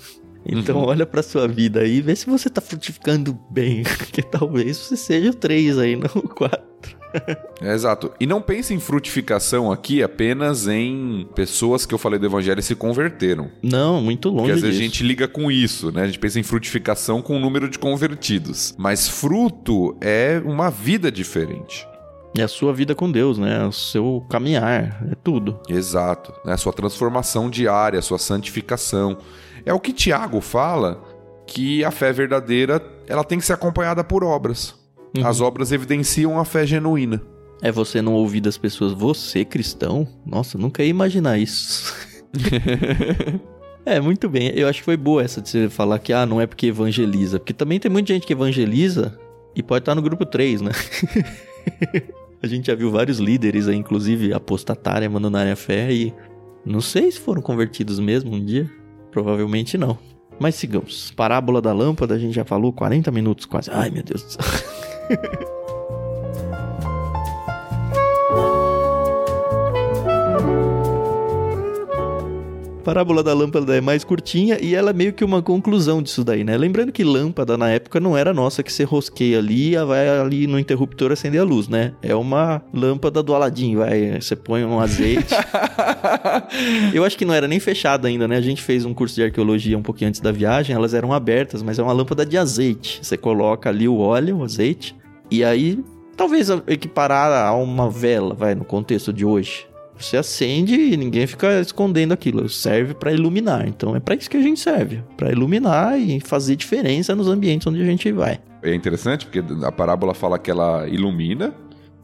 Então uhum. olha para sua vida aí, vê se você tá frutificando bem, que talvez você seja o 3 aí, não o 4. É, exato. E não pense em frutificação aqui apenas em pessoas que eu falei do evangelho se converteram. Não, muito longe Porque às vezes disso. a gente liga com isso, né? A gente pensa em frutificação com o número de convertidos. Mas fruto é uma vida diferente. É a sua vida com Deus, né? O seu caminhar, é tudo. Exato. Né? A sua transformação diária, a sua santificação. É o que Tiago fala que a fé verdadeira ela tem que ser acompanhada por obras. Uhum. As obras evidenciam a fé genuína. É você não ouvir das pessoas, você cristão? Nossa, nunca ia imaginar isso. é, muito bem. Eu acho que foi boa essa de você falar que, ah, não é porque evangeliza. Porque também tem muita gente que evangeliza e pode estar no grupo 3, né? a gente já viu vários líderes aí, inclusive apostatarem, abandonarem a fé e não sei se foram convertidos mesmo um dia. Provavelmente não. Mas sigamos. Parábola da lâmpada, a gente já falou 40 minutos quase. Ai, meu Deus do céu. Parábola da lâmpada é mais curtinha e ela é meio que uma conclusão disso daí, né? Lembrando que lâmpada na época não era nossa que você rosqueia ali e vai ali no interruptor acender a luz, né? É uma lâmpada do Aladim, vai, você põe um azeite. Eu acho que não era nem fechada ainda, né? A gente fez um curso de arqueologia um pouquinho antes da viagem, elas eram abertas, mas é uma lâmpada de azeite. Você coloca ali o óleo, o azeite, e aí talvez equiparar a uma vela, vai, no contexto de hoje. Você acende e ninguém fica escondendo aquilo. Serve para iluminar. Então é para isso que a gente serve, para iluminar e fazer diferença nos ambientes onde a gente vai. É interessante porque a parábola fala que ela ilumina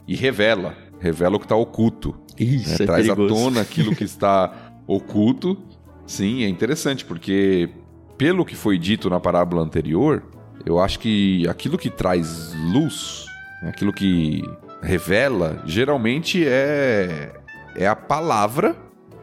e revela, revela o que está oculto. Isso, né? é Traz perigoso. à tona aquilo que está oculto. Sim, é interessante porque pelo que foi dito na parábola anterior, eu acho que aquilo que traz luz, aquilo que revela, geralmente é é a palavra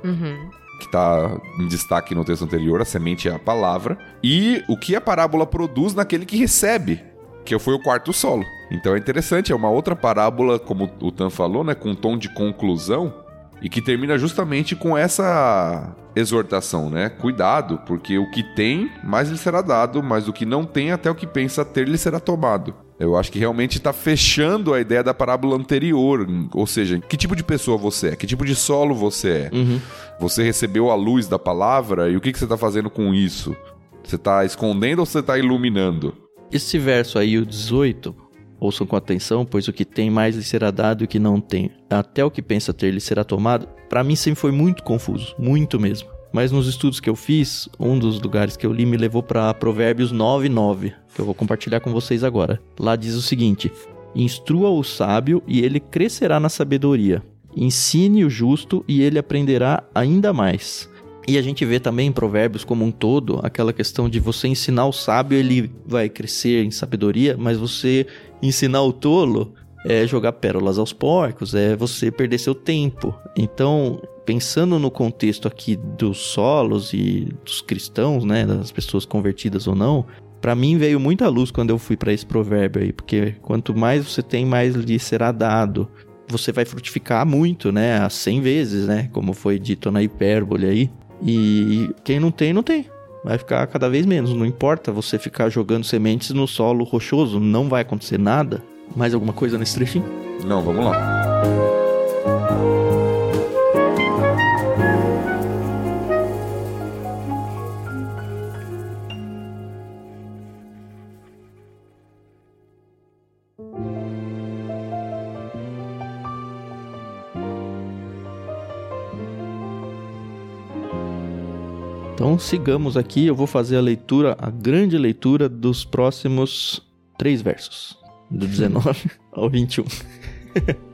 Uhum. que está em destaque no texto anterior, a semente é a palavra, e o que a parábola produz naquele que recebe, que foi o quarto solo. Então é interessante, é uma outra parábola, como o Tan falou, né, com um tom de conclusão, e que termina justamente com essa exortação, né? Cuidado, porque o que tem, mais lhe será dado, mas o que não tem, até o que pensa ter, lhe será tomado. Eu acho que realmente está fechando a ideia da parábola anterior. Ou seja, que tipo de pessoa você é? Que tipo de solo você é? Uhum. Você recebeu a luz da palavra e o que, que você está fazendo com isso? Você está escondendo ou você está iluminando? Esse verso aí, o 18, ouçam com atenção, pois o que tem mais lhe será dado e o que não tem, até o que pensa ter lhe será tomado. Para mim sempre foi muito confuso, muito mesmo. Mas nos estudos que eu fiz, um dos lugares que eu li me levou para Provérbios 9:9, que eu vou compartilhar com vocês agora. Lá diz o seguinte: Instrua o sábio e ele crescerá na sabedoria. Ensine o justo e ele aprenderá ainda mais. E a gente vê também em Provérbios como um todo aquela questão de você ensinar o sábio, ele vai crescer em sabedoria, mas você ensinar o tolo é jogar pérolas aos porcos, é você perder seu tempo. Então, pensando no contexto aqui dos solos e dos cristãos, né, das pessoas convertidas ou não, para mim veio muita luz quando eu fui para esse provérbio aí, porque quanto mais você tem, mais lhe será dado. Você vai frutificar muito, né, a 100 vezes, né, como foi dito na hipérbole aí. E quem não tem, não tem. Vai ficar cada vez menos. Não importa você ficar jogando sementes no solo rochoso, não vai acontecer nada. Mais alguma coisa nesse trechinho? Não, vamos lá. Então sigamos aqui, eu vou fazer a leitura, a grande leitura dos próximos três versos, do 19 ao 21.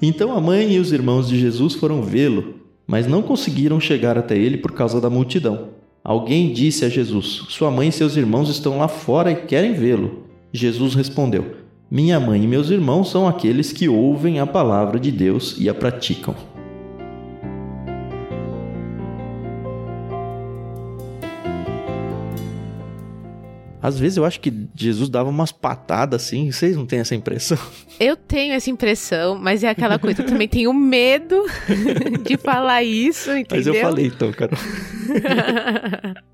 Então a mãe e os irmãos de Jesus foram vê-lo, mas não conseguiram chegar até ele por causa da multidão. Alguém disse a Jesus: Sua mãe e seus irmãos estão lá fora e querem vê-lo. Jesus respondeu: Minha mãe e meus irmãos são aqueles que ouvem a palavra de Deus e a praticam. Às vezes eu acho que Jesus dava umas patadas assim, vocês não têm essa impressão? Eu tenho essa impressão, mas é aquela coisa, eu também tenho medo de falar isso, entendeu? Mas eu falei então, cara.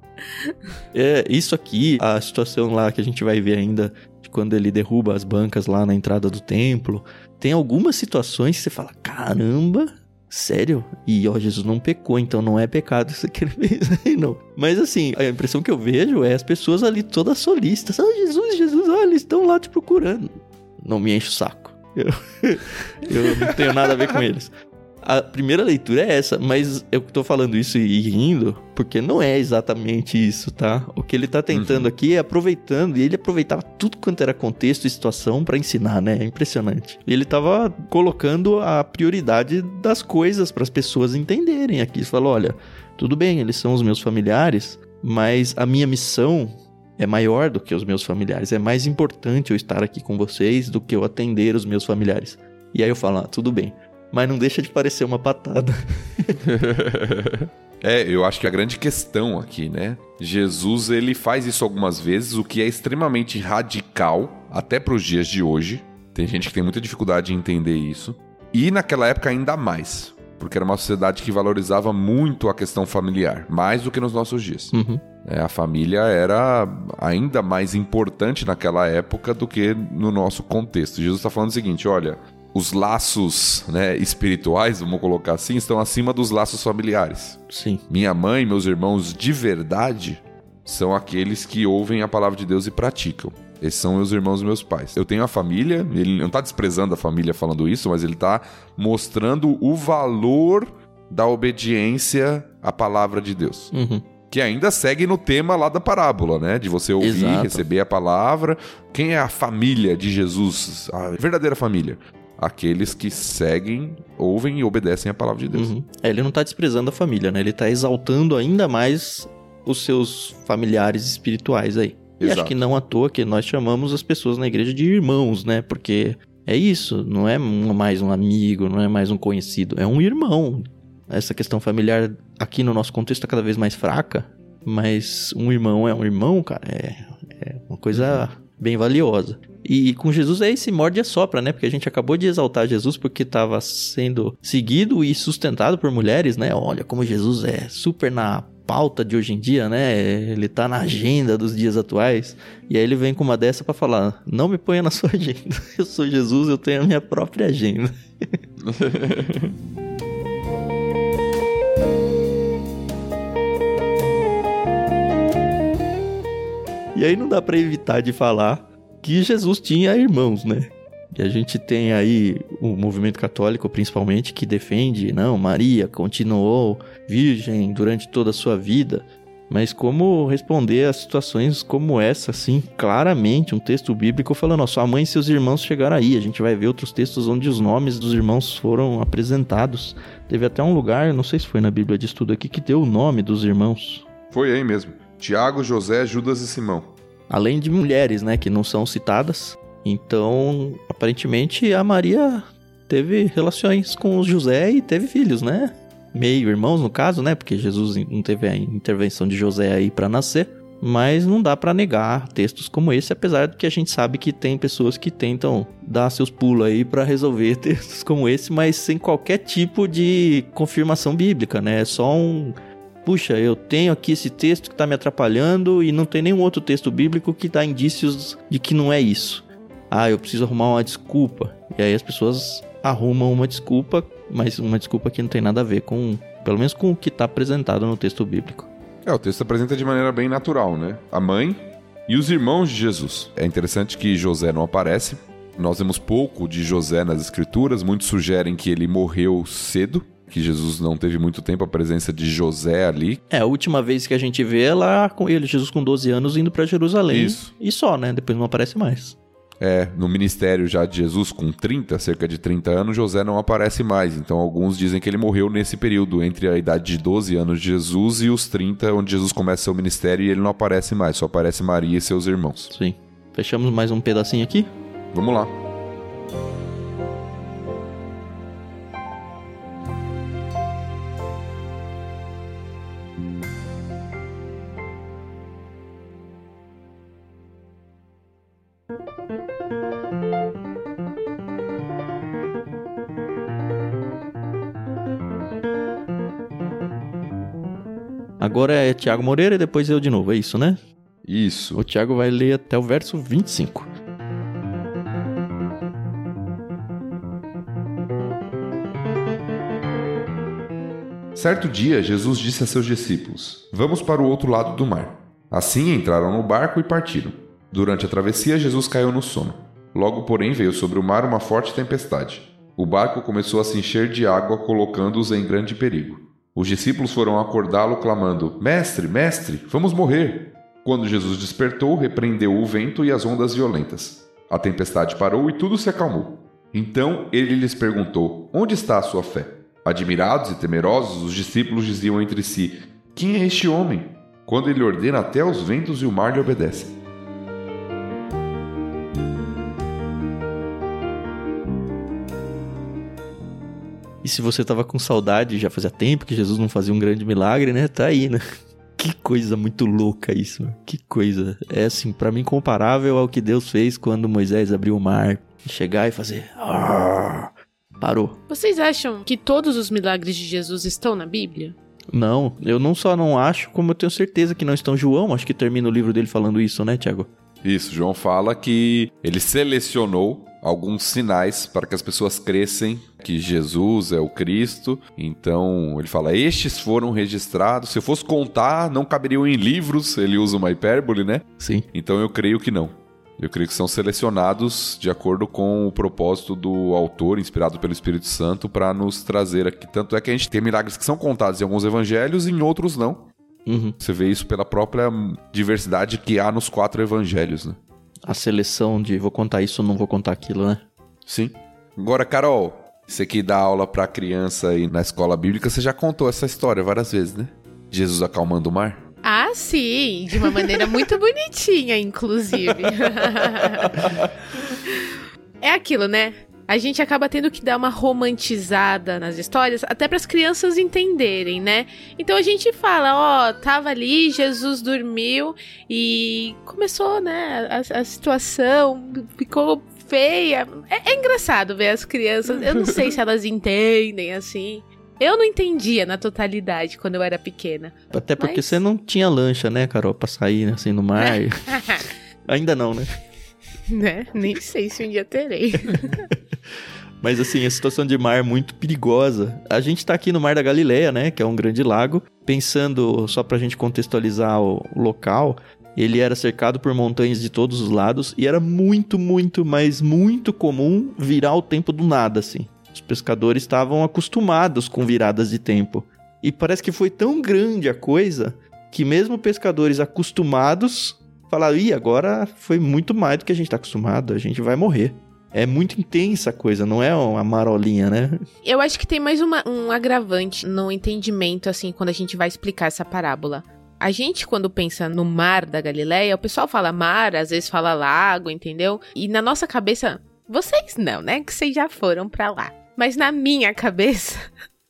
É, isso aqui, a situação lá que a gente vai ver ainda, de quando ele derruba as bancas lá na entrada do templo, tem algumas situações que você fala, caramba, Sério? E ó, Jesus não pecou, então não é pecado isso que ele fez aí, não. Mas assim, a impressão que eu vejo é as pessoas ali todas solistas. Ah, Jesus, Jesus, olha, eles estão lá te procurando. Não me enche o saco. Eu, eu não tenho nada a ver com eles. A primeira leitura é essa, mas eu tô falando isso e rindo, porque não é exatamente isso, tá? O que ele tá tentando uhum. aqui é aproveitando, e ele aproveitava tudo quanto era contexto e situação para ensinar, né? É impressionante. Ele tava colocando a prioridade das coisas para as pessoas entenderem aqui. Ele falou: olha, tudo bem, eles são os meus familiares, mas a minha missão é maior do que os meus familiares. É mais importante eu estar aqui com vocês do que eu atender os meus familiares. E aí eu falo, ah, tudo bem mas não deixa de parecer uma patada. é, eu acho que a grande questão aqui, né? Jesus, ele faz isso algumas vezes, o que é extremamente radical, até para os dias de hoje. Tem gente que tem muita dificuldade em entender isso. E naquela época ainda mais, porque era uma sociedade que valorizava muito a questão familiar, mais do que nos nossos dias. Uhum. É, a família era ainda mais importante naquela época do que no nosso contexto. Jesus está falando o seguinte: olha, os laços né, espirituais, vamos colocar assim, estão acima dos laços familiares. Sim. Minha mãe e meus irmãos de verdade são aqueles que ouvem a palavra de Deus e praticam. Esses são meus irmãos e meus pais. Eu tenho a família, ele não está desprezando a família falando isso, mas ele está mostrando o valor da obediência à palavra de Deus. Uhum. Que ainda segue no tema lá da parábola, né? De você ouvir, Exato. receber a palavra. Quem é a família de Jesus? A verdadeira família aqueles que seguem, ouvem e obedecem a palavra de Deus. Uhum. É, ele não está desprezando a família, né? Ele está exaltando ainda mais os seus familiares espirituais aí. E Exato. acho que não à toa que nós chamamos as pessoas na igreja de irmãos, né? Porque é isso, não é mais um amigo, não é mais um conhecido, é um irmão. Essa questão familiar aqui no nosso contexto está cada vez mais fraca, mas um irmão é um irmão, cara, é, é uma coisa bem valiosa. E com Jesus é esse morde e sopra, né? Porque a gente acabou de exaltar Jesus porque estava sendo seguido e sustentado por mulheres, né? Olha como Jesus é super na pauta de hoje em dia, né? Ele tá na agenda dos dias atuais. E aí ele vem com uma dessa para falar: "Não me ponha na sua agenda. Eu sou Jesus, eu tenho a minha própria agenda." E aí não dá para evitar de falar que Jesus tinha irmãos, né? E a gente tem aí o movimento católico, principalmente, que defende, não, Maria continuou virgem durante toda a sua vida. Mas como responder a situações como essa, assim, claramente, um texto bíblico falando, ó, sua mãe e seus irmãos chegaram aí. A gente vai ver outros textos onde os nomes dos irmãos foram apresentados. Teve até um lugar, não sei se foi na Bíblia de estudo aqui, que deu o nome dos irmãos. Foi aí mesmo. Tiago, José, Judas e Simão além de mulheres, né, que não são citadas. Então, aparentemente, a Maria teve relações com o José e teve filhos, né? Meio irmãos, no caso, né? Porque Jesus não teve a intervenção de José aí para nascer. Mas não dá para negar textos como esse, apesar de que a gente sabe que tem pessoas que tentam dar seus pulos aí para resolver textos como esse, mas sem qualquer tipo de confirmação bíblica, né? É só um puxa, eu tenho aqui esse texto que está me atrapalhando e não tem nenhum outro texto bíblico que dá indícios de que não é isso. Ah, eu preciso arrumar uma desculpa. E aí as pessoas arrumam uma desculpa, mas uma desculpa que não tem nada a ver com, pelo menos com o que está apresentado no texto bíblico. É, o texto apresenta de maneira bem natural, né? A mãe e os irmãos de Jesus. É interessante que José não aparece. Nós vemos pouco de José nas escrituras, muitos sugerem que ele morreu cedo, que Jesus não teve muito tempo a presença de José ali. É, a última vez que a gente vê é lá com ele, Jesus com 12 anos indo para Jerusalém. Isso. E só, né? Depois não aparece mais. É, no ministério já de Jesus com 30, cerca de 30 anos, José não aparece mais. Então alguns dizem que ele morreu nesse período, entre a idade de 12 anos de Jesus e os 30, onde Jesus começa seu ministério e ele não aparece mais, só aparece Maria e seus irmãos. Sim. Fechamos mais um pedacinho aqui? Vamos lá. Agora é Tiago Moreira e depois eu de novo, é isso, né? Isso. O Tiago vai ler até o verso 25. Certo dia, Jesus disse a seus discípulos: Vamos para o outro lado do mar. Assim entraram no barco e partiram. Durante a travessia, Jesus caiu no sono. Logo, porém, veio sobre o mar uma forte tempestade. O barco começou a se encher de água, colocando-os em grande perigo. Os discípulos foram acordá-lo, clamando: Mestre, mestre, vamos morrer! Quando Jesus despertou, repreendeu o vento e as ondas violentas. A tempestade parou e tudo se acalmou. Então ele lhes perguntou: Onde está a sua fé? Admirados e temerosos, os discípulos diziam entre si: Quem é este homem? Quando ele ordena até os ventos e o mar lhe obedecem. E se você tava com saudade, já fazia tempo que Jesus não fazia um grande milagre, né? Tá aí, né? Que coisa muito louca isso, que coisa. É assim, para mim comparável ao que Deus fez quando Moisés abriu o mar, chegar e fazer Parou. Vocês acham que todos os milagres de Jesus estão na Bíblia? Não, eu não só não acho, como eu tenho certeza que não estão. João, acho que termina o livro dele falando isso, né, Tiago? Isso, João fala que ele selecionou alguns sinais para que as pessoas crescem que Jesus é o Cristo. Então, ele fala: "Estes foram registrados. Se eu fosse contar, não caberiam em livros". Ele usa uma hipérbole, né? Sim. Então eu creio que não. Eu creio que são selecionados de acordo com o propósito do autor, inspirado pelo Espírito Santo, para nos trazer aqui. Tanto é que a gente tem milagres que são contados em alguns evangelhos e em outros não. Uhum. Você vê isso pela própria diversidade que há nos quatro evangelhos, né? A seleção de vou contar isso ou não vou contar aquilo, né? Sim. Agora, Carol, você que dá aula para criança aí na escola bíblica, você já contou essa história várias vezes, né? Jesus acalmando o mar? Ah, sim, de uma maneira muito bonitinha, inclusive. é aquilo, né? A gente acaba tendo que dar uma romantizada nas histórias, até para as crianças entenderem, né? Então a gente fala, ó, tava ali, Jesus dormiu e começou, né, a, a situação ficou feia. É, é engraçado ver as crianças. Eu não sei se elas entendem assim. Eu não entendia na totalidade quando eu era pequena. Até porque mas... você não tinha lancha, né, Carol, pra sair assim no mar. Ainda não, né? Né? Nem sei se um dia terei. Mas assim, a situação de mar é muito perigosa. A gente tá aqui no Mar da Galileia, né? Que é um grande lago. Pensando, só pra gente contextualizar o local, ele era cercado por montanhas de todos os lados e era muito, muito, mas muito comum virar o tempo do nada, assim. Os pescadores estavam acostumados com viradas de tempo. E parece que foi tão grande a coisa que mesmo pescadores acostumados falaram: "Ih, agora foi muito mais do que a gente está acostumado, a gente vai morrer". É muito intensa a coisa, não é uma marolinha, né? Eu acho que tem mais uma, um agravante no entendimento, assim, quando a gente vai explicar essa parábola. A gente, quando pensa no mar da Galileia, o pessoal fala mar, às vezes fala lago, entendeu? E na nossa cabeça, vocês não, né? Que vocês já foram para lá. Mas na minha cabeça,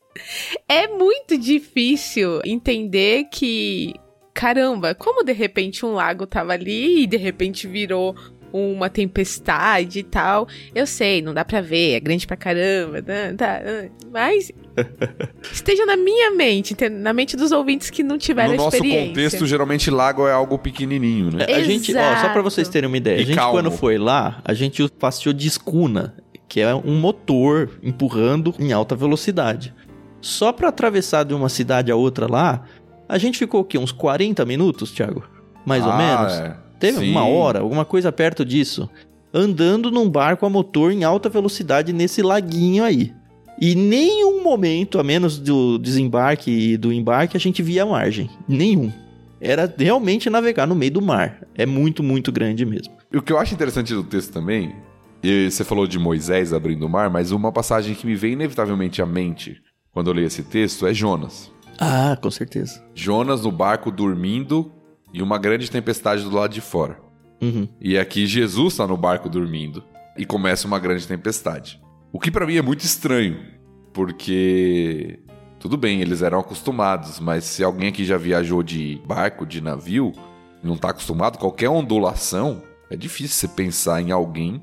é muito difícil entender que. Caramba, como de repente um lago tava ali e de repente virou uma tempestade e tal. Eu sei, não dá pra ver, é grande pra caramba, tá, tá, mas esteja na minha mente, na mente dos ouvintes que não tiveram no experiência. No nosso contexto, geralmente lago é algo pequenininho, né? A gente, ó, só pra vocês terem uma ideia, E a gente calmo. quando foi lá, a gente passeou de escuna, que é um motor empurrando em alta velocidade. Só pra atravessar de uma cidade a outra lá, a gente ficou o quê? Uns 40 minutos, Thiago? Mais ou Ah, menos? é. Teve Sim. uma hora, alguma coisa perto disso. Andando num barco a motor em alta velocidade nesse laguinho aí. E nenhum momento, a menos do desembarque e do embarque, a gente via a margem. Nenhum. Era realmente navegar no meio do mar. É muito, muito grande mesmo. E o que eu acho interessante do texto também, e você falou de Moisés abrindo o mar, mas uma passagem que me vem inevitavelmente à mente quando eu leio esse texto é Jonas. Ah, com certeza. Jonas no barco dormindo e uma grande tempestade do lado de fora. Uhum. E aqui Jesus está no barco dormindo e começa uma grande tempestade. O que pra mim é muito estranho, porque tudo bem, eles eram acostumados, mas se alguém aqui já viajou de barco, de navio, e não tá acostumado, qualquer ondulação, é difícil você pensar em alguém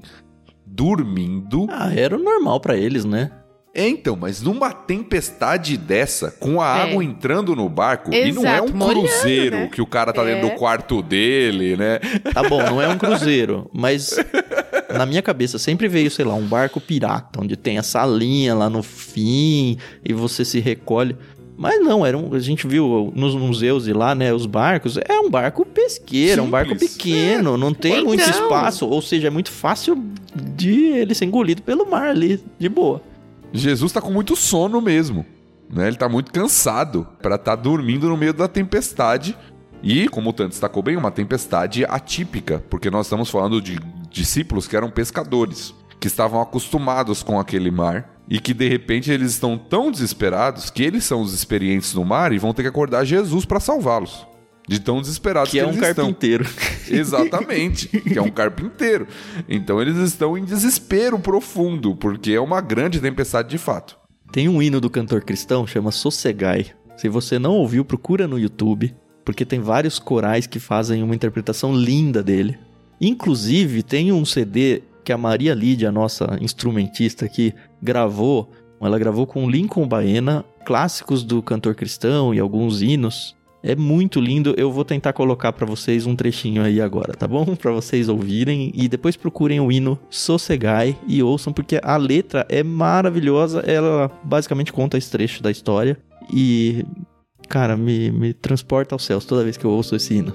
dormindo. Ah, era o normal pra eles, né? É, então, mas numa tempestade dessa, com a É. água entrando no barco, e não é Exato, um molhando, cruzeiro né? que o cara tá dentro É. do quarto dele, né? Tá bom, não é um cruzeiro, mas na minha cabeça sempre veio, sei lá, um barco pirata, onde tem a salinha lá no fim e você se recolhe. Mas não, era um, a gente viu nos museus e lá, né, os barcos, é um barco pesqueiro, é um barco Simples. pequeno, não tem Então. muito espaço, ou seja, é muito fácil de ele ser engolido pelo mar ali, de boa. Jesus tá com muito sono mesmo, né? Ele tá muito cansado pra estar dormindo no meio da tempestade. E, como o Tanto destacou bem, uma tempestade atípica, porque nós estamos falando de discípulos que eram pescadores, que estavam acostumados com aquele mar e que de repente eles estão tão desesperados que eles são os experientes no mar e vão ter que acordar Jesus pra salvá-los. De tão desesperados que, Que é um eles estão. carpinteiro. Exatamente, que é um carpinteiro. Então eles estão em desespero profundo, porque é uma grande tempestade de fato. Tem um hino do cantor cristão, chama Sossegai. Se você não ouviu, procura no YouTube, porque tem vários corais que fazem uma interpretação linda dele. Inclusive, tem um CD que a Maria Lídia, nossa instrumentista aqui, gravou. Ela gravou com Lincoln Baena, clássicos do cantor cristão e alguns hinos. É muito lindo. Eu vou tentar colocar pra vocês um trechinho aí agora, tá bom? Pra vocês ouvirem e depois procurem o hino Sossegai e ouçam porque a letra é maravilhosa. Ela basicamente conta esse trecho da história e cara, me, me transporta aos céus toda vez que eu ouço esse hino.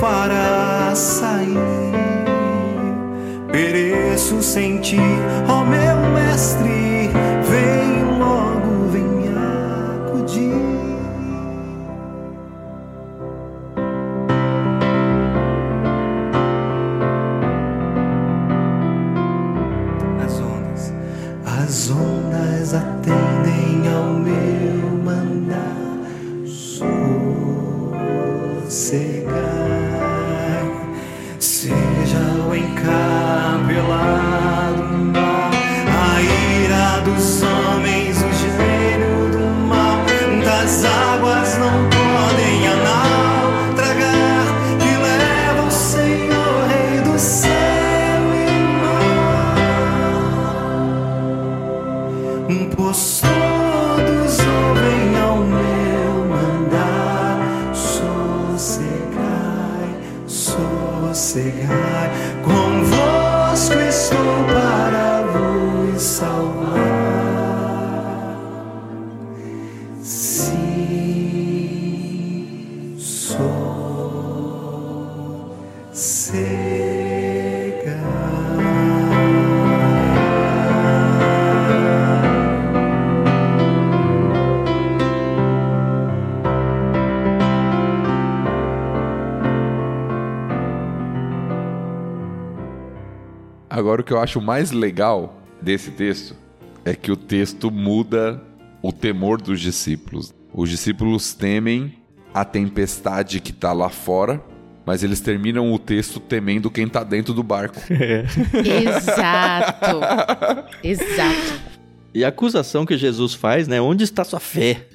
Fará sair? Pereço sem ti, ó meu mestre, que eu acho mais legal desse texto é que o texto muda o temor dos discípulos. Os discípulos temem a tempestade que está lá fora, mas eles terminam o texto temendo quem está dentro do barco. Exato. Exato. E a acusação que Jesus faz, né? Onde está sua fé?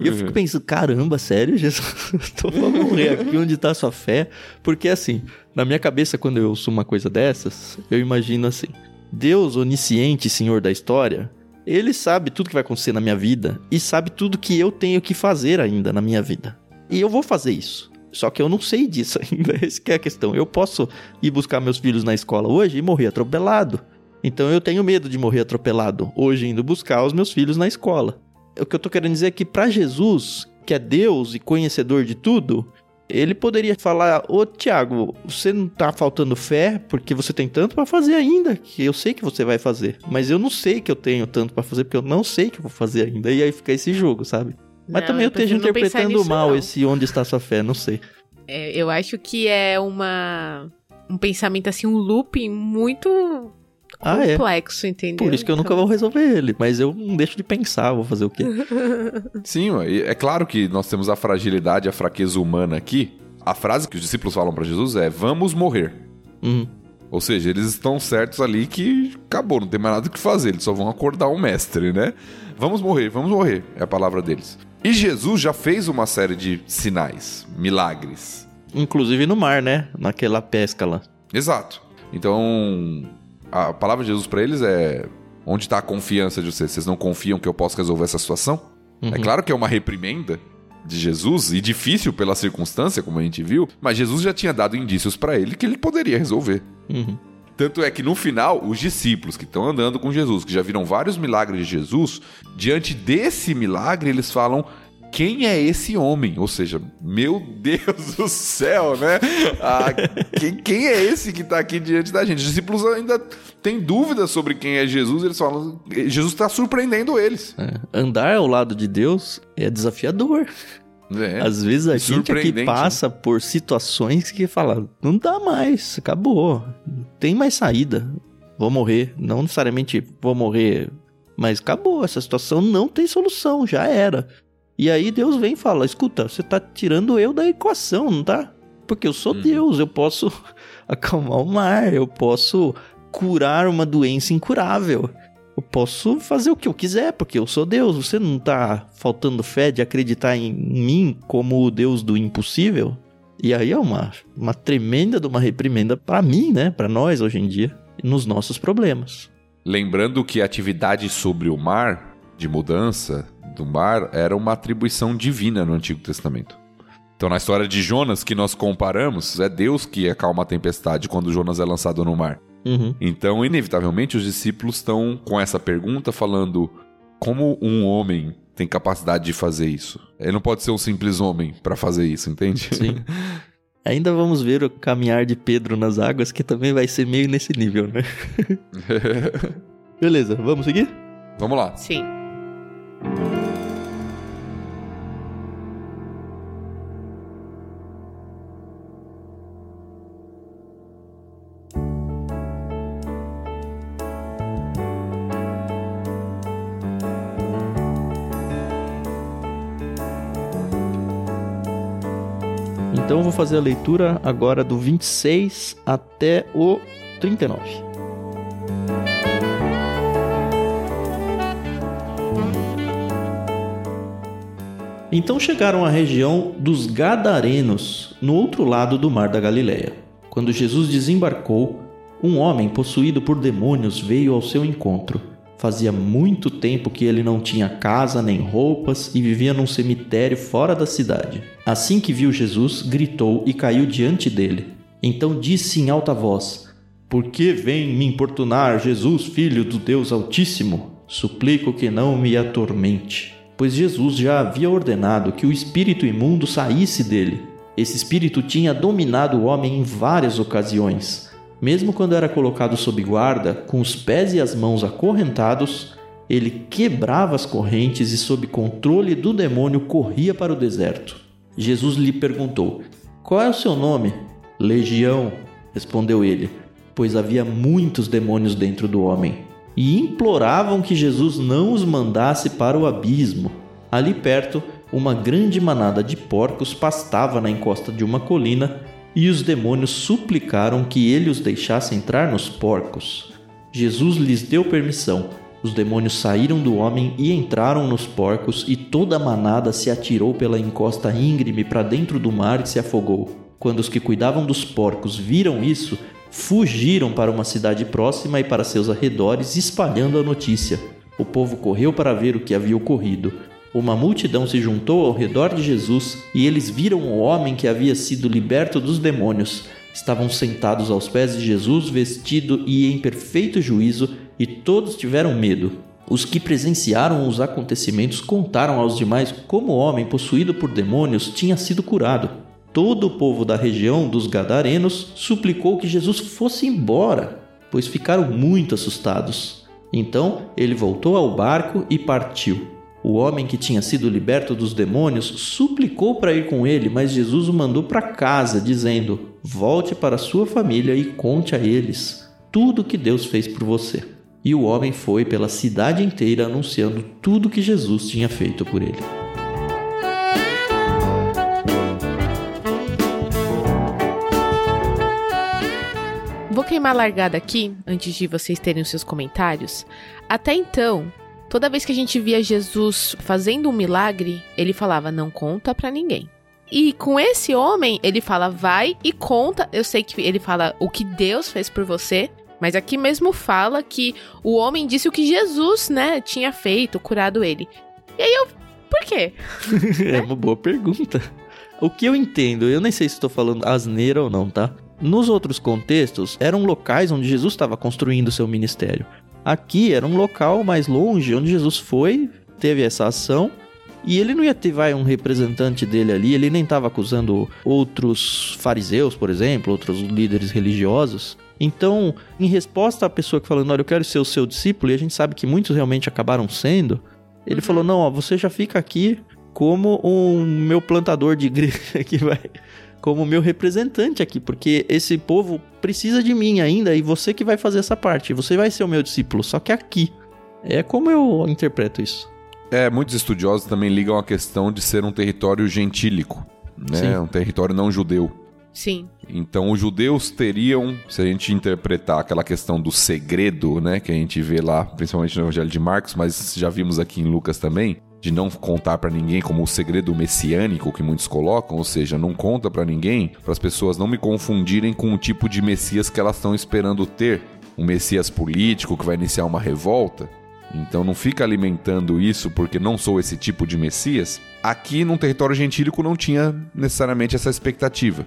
E eu fico pensando, caramba, sério, Jesus? Tô pra morrer aqui, onde tá sua fé? Porque assim, na minha cabeça, quando eu ouço uma coisa dessas, eu imagino assim: Deus onisciente, Senhor da história, ele sabe tudo que vai acontecer na minha vida e sabe tudo que eu tenho que fazer ainda na minha vida. E eu vou fazer isso. Só que eu não sei disso ainda. Essa é a questão. Eu posso ir buscar meus filhos na escola hoje e morrer atropelado. Então eu tenho medo de morrer atropelado hoje indo buscar os meus filhos na escola. O que eu tô querendo dizer é que para Jesus, que é Deus e conhecedor de tudo, ele poderia falar: Ô Tiago, você não tá faltando fé porque você tem tanto para fazer ainda, que eu sei que você vai fazer, mas eu não sei que eu tenho tanto para fazer porque eu não sei que eu vou fazer ainda. E aí fica esse jogo, sabe? Mas Não, também eu esteja interpretando mal não. esse onde está sua fé, não sei. É, eu acho que é uma um pensamento assim, um looping muito Ah, é. complexo, entendeu? Por isso que eu nunca Então, vou resolver ele, mas eu não deixo de pensar, vou fazer o quê? Sim, é claro que nós temos a fragilidade, a fraqueza humana aqui. A frase que os discípulos falam para Jesus é: Vamos morrer. Uhum. Ou seja, eles estão certos ali que acabou, não tem mais nada o que fazer, eles só vão acordar o mestre, né? Vamos morrer, vamos morrer, é a palavra deles. E Jesus já fez uma série de sinais, milagres. Inclusive no mar, né? Naquela pesca lá. Exato. Então, a palavra de Jesus para eles é: onde está a confiança de vocês? Vocês não confiam que eu possa resolver essa situação? É claro que é uma reprimenda de Jesus e difícil pela circunstância, como a gente viu, mas Jesus já tinha dado indícios para ele que ele poderia resolver. Uhum. Tanto é que no final, os discípulos que estão andando com Jesus, que já viram vários milagres de Jesus, diante desse milagre, eles falam: quem é esse homem? Ou seja, meu Deus do céu, né? Ah, quem, quem é esse que está aqui diante da gente? Os discípulos ainda têm dúvidas sobre quem é Jesus, eles falam: Jesus está surpreendendo eles. É. Andar ao lado de Deus é desafiador. É. Às vezes a gente aqui surpreendente, passa por situações que fala, não dá mais, acabou, não tem mais saída, vou morrer. Não necessariamente vou morrer, mas acabou, essa situação não tem solução, já era. E aí Deus vem e fala, escuta, você tá tirando eu da equação, não tá? Porque eu sou Uhum. Deus, eu posso acalmar o mar, eu posso curar uma doença incurável. Eu posso fazer o que eu quiser, porque eu sou Deus. Você não tá faltando fé de acreditar em mim como o Deus do impossível? E aí é uma, uma tremenda de uma reprimenda pra mim, né? Pra nós hoje em dia, nos nossos problemas. Lembrando que a atividade sobre o mar, de mudança do mar, era uma atribuição divina no Antigo Testamento. Então, na história de Jonas que nós comparamos, é Deus que acalma a tempestade quando Jonas é lançado no mar. Uhum. Então, inevitavelmente, os discípulos estão com essa pergunta falando: como um homem tem capacidade de fazer isso? Ele não pode ser um simples homem para fazer isso, entende? Sim. Ainda vamos ver o caminhar de Pedro nas águas, que também vai ser meio nesse nível, né? Beleza, vamos seguir? Vamos lá. Sim. Vou fazer a leitura agora do 26 até o 39. Então chegaram à região dos Gadarenos, no outro lado do mar da Galileia. Quando Jesus desembarcou, um homem possuído por demônios veio ao seu encontro. Fazia muito tempo que ele não tinha casa nem roupas e vivia num cemitério fora da cidade. Assim que viu Jesus, gritou e caiu diante dele. Então disse em alta voz: Por que vem me importunar, Jesus, filho do Deus Altíssimo? Suplico que não me atormente. Pois Jesus já havia ordenado que o espírito imundo saísse dele. Esse espírito tinha dominado o homem em várias ocasiões. Mesmo quando era colocado sob guarda, com os pés e as mãos acorrentados, ele quebrava as correntes e, sob controle do demônio, corria para o deserto. Jesus lhe perguntou: Qual é o seu nome? Legião, respondeu ele, pois havia muitos demônios dentro do homem, e imploravam que Jesus não os mandasse para o abismo. Ali perto, uma grande manada de porcos pastava na encosta de uma colina, e os demônios suplicaram que ele os deixasse entrar nos porcos. Jesus lhes deu permissão. Os demônios saíram do homem e entraram nos porcos, e toda a manada se atirou pela encosta íngreme para dentro do mar e se afogou. Quando os que cuidavam dos porcos viram isso, fugiram para uma cidade próxima e para seus arredores, espalhando a notícia. O povo correu para ver o que havia ocorrido. Uma multidão se juntou ao redor de Jesus e eles viram o homem que havia sido liberto dos demônios. Estavam sentados aos pés de Jesus, vestido e em perfeito juízo, e todos tiveram medo. Os que presenciaram os acontecimentos contaram aos demais como o homem possuído por demônios tinha sido curado. Todo o povo da região dos Gadarenos suplicou que Jesus fosse embora, pois ficaram muito assustados. Então ele voltou ao barco e partiu. O homem que tinha sido liberto dos demônios suplicou para ir com ele, mas Jesus o mandou para casa, dizendo: Volte para sua família e conte a eles tudo o que Deus fez por você. E o homem foi pela cidade inteira anunciando tudo que Jesus tinha feito por ele. Vou queimar a largada aqui, antes de vocês terem os seus comentários. Até então, toda vez que a gente via Jesus fazendo um milagre, ele falava: Não conta para ninguém. E com esse homem, ele fala: Vai e conta. Eu sei que ele fala o que Deus fez por você, mas aqui mesmo fala que o homem disse o que Jesus, né, tinha feito, curado ele. E aí eu. Por quê? é uma boa pergunta. O que eu entendo, eu nem sei se estou falando asneira ou não, tá? Nos outros contextos, eram locais onde Jesus estava construindo seu ministério. Aqui era um local mais longe, onde Jesus foi, teve essa ação, e ele não ia ter vai, um representante dele ali, ele nem estava acusando outros fariseus, por exemplo, outros líderes religiosos. Então, em resposta à pessoa que falando, olha, eu quero ser o seu discípulo, e a gente sabe que muitos realmente acabaram sendo, ele falou, não, ó, você já fica aqui como um meu plantador de igreja que vai como meu representante aqui, porque esse povo precisa de mim ainda e você que vai fazer essa parte, você vai ser o meu discípulo, só que aqui. É como eu interpreto isso. É, muitos estudiosos também ligam a questão de ser um território gentílico, né? Sim. Um território não judeu. Sim. Então os judeus teriam, se a gente interpretar aquela questão do segredo, né, que a gente vê lá, principalmente no Evangelho de Marcos, mas já vimos aqui em Lucas também, de não contar para ninguém como o segredo messiânico que muitos colocam, ou seja, não conta para ninguém, para as pessoas não me confundirem com o tipo de messias que elas estão esperando ter, um messias político que vai iniciar uma revolta. Então não fica alimentando isso porque não sou esse tipo de messias. Aqui num território gentílico não tinha necessariamente essa expectativa.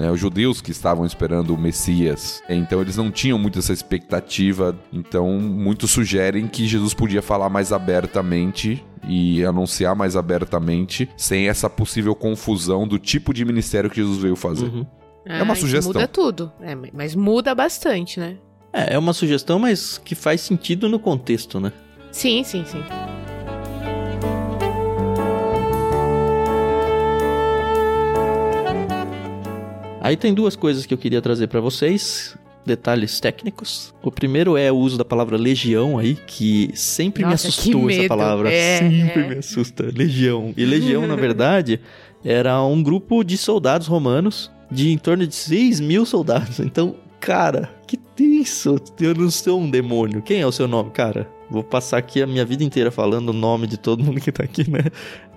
Né? Os judeus que estavam esperando o Messias, então eles não tinham muito essa expectativa. Então muitos sugerem que Jesus podia falar mais abertamente e anunciar mais abertamente, sem essa possível confusão do tipo de ministério que Jesus veio fazer. Uhum. É uma Ah, isso sugestão. Muda tudo. É, mas muda bastante, né? É, é uma sugestão, mas que faz sentido no contexto, né? Sim, sim, sim. Aí tem duas coisas que eu queria trazer pra vocês, detalhes técnicos. O primeiro é o uso da palavra legião aí, que sempre me Nossa, que assustou essa palavra. É, sempre é. me assusta. Legião. E legião, na verdade, era um grupo de soldados romanos de em torno de 6 mil soldados. Então, cara, que tenso. Eu não sou um demônio. Quem é o seu nome, cara? Vou passar aqui a minha vida inteira falando o nome de todo mundo que tá aqui, né?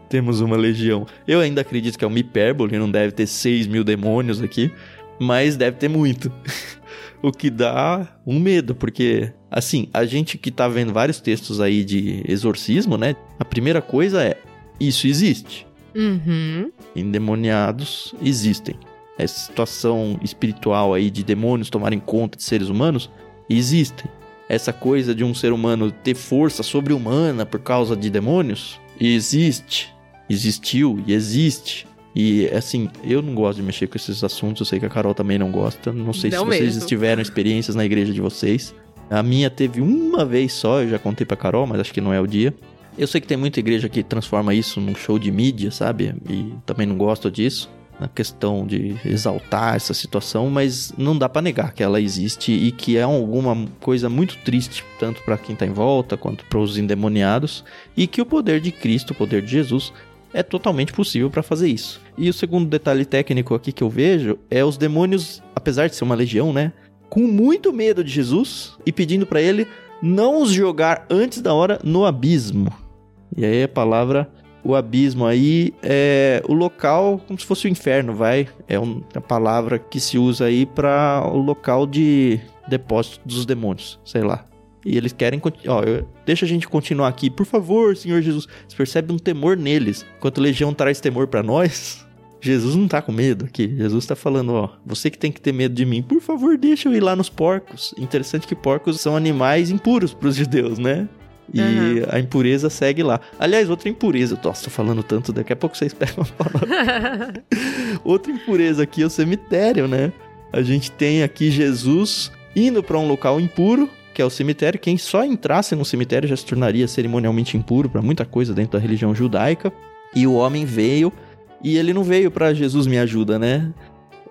Temos uma legião. Eu ainda acredito que é uma hipérbole, não deve ter 6 mil demônios aqui, mas deve ter muito. o que dá um medo, porque, assim, a gente que tá vendo vários textos aí de exorcismo, né? A primeira coisa é: isso existe. Uhum. Endemoniados existem. Essa situação espiritual aí de demônios tomarem conta de seres humanos existem. Essa coisa de um ser humano ter força sobre-humana por causa de demônios existe. Existiu e existe. E assim, eu não gosto de mexer com esses assuntos, eu sei que a Carol também não gosta. Não sei Não se vocês mesmo. tiveram experiências na igreja de vocês. A minha teve uma vez só, eu já contei pra Carol, mas acho que não é o dia. Eu sei que tem muita igreja que transforma isso num show de mídia, sabe? E também não gosto disso. na questão de exaltar essa situação, mas não dá para negar que ela existe e que é alguma coisa muito triste, tanto para quem tá em volta quanto para os endemoniados, e que o poder de Cristo, o poder de Jesus, é totalmente possível para fazer isso. E o segundo detalhe técnico aqui que eu vejo é os demônios, apesar de ser uma legião, né, com muito medo de Jesus e pedindo para ele não os jogar antes da hora no abismo. E aí a palavra o abismo aí é o local como se fosse o inferno, vai? É uma palavra que se usa aí para o local de depósito dos demônios, sei lá. E eles querem. Ó, deixa a gente continuar aqui, por favor, Senhor Jesus. Você percebe um temor neles. Enquanto a legião traz temor para nós, Jesus não tá com medo aqui. Jesus tá falando, ó, você que tem que ter medo de mim, por favor, deixa eu ir lá nos porcos. Interessante que porcos são animais impuros para os judeus, né? E uhum. a impureza segue lá. Aliás, outra impureza. Nossa, tô falando tanto, daqui a pouco vocês pegam a palavra. outra impureza aqui é o cemitério, né? A gente tem aqui Jesus indo para um local impuro, que é o cemitério. Quem só entrasse no cemitério já se tornaria cerimonialmente impuro para muita coisa dentro da religião judaica. E o homem veio, e ele não veio para Jesus me ajuda, né?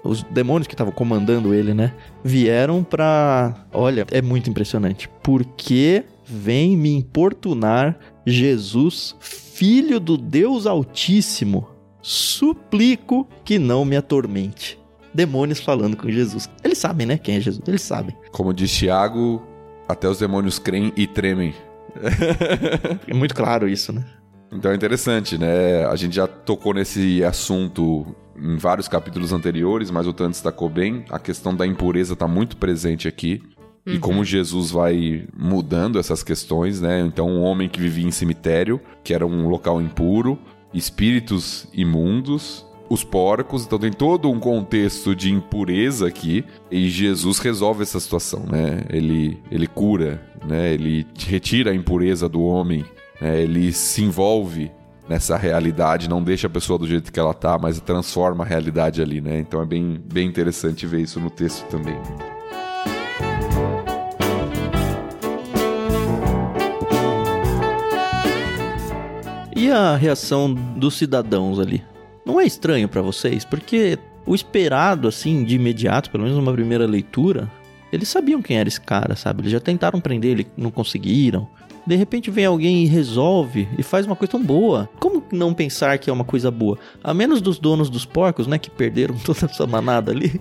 Os demônios que estavam comandando ele, né? Vieram para, olha, é muito impressionante. Porque vem me importunar Jesus, filho do Deus Altíssimo. Suplico que não me atormente. Demônios falando com Jesus. Eles sabem, né, quem é Jesus? Eles sabem. Como diz Tiago, até os demônios creem e tremem. é muito claro isso, né? Então é interessante, né? A gente já tocou nesse assunto em vários capítulos anteriores, mas o Tanto destacou bem. A questão da impureza está muito presente aqui. Uhum. E como Jesus vai mudando essas questões, né? Então, um homem que vivia em cemitério, que era um local impuro, espíritos imundos, os porcos, então tem todo um contexto de impureza aqui e Jesus resolve essa situação, né? Ele, ele cura, né? Ele retira a impureza do homem, né? ele se envolve nessa realidade, não deixa a pessoa do jeito que ela tá, mas transforma a realidade ali, né? Então é bem, bem interessante ver isso no texto também. E a reação dos cidadãos ali? Não é estranho para vocês? Porque o esperado, assim, de imediato, pelo menos numa primeira leitura, eles sabiam quem era esse cara, sabe? Eles já tentaram prender ele, não conseguiram. De repente vem alguém e resolve e faz uma coisa tão boa. Como não pensar que é uma coisa boa? A menos dos donos dos porcos, né? Que perderam toda essa manada ali.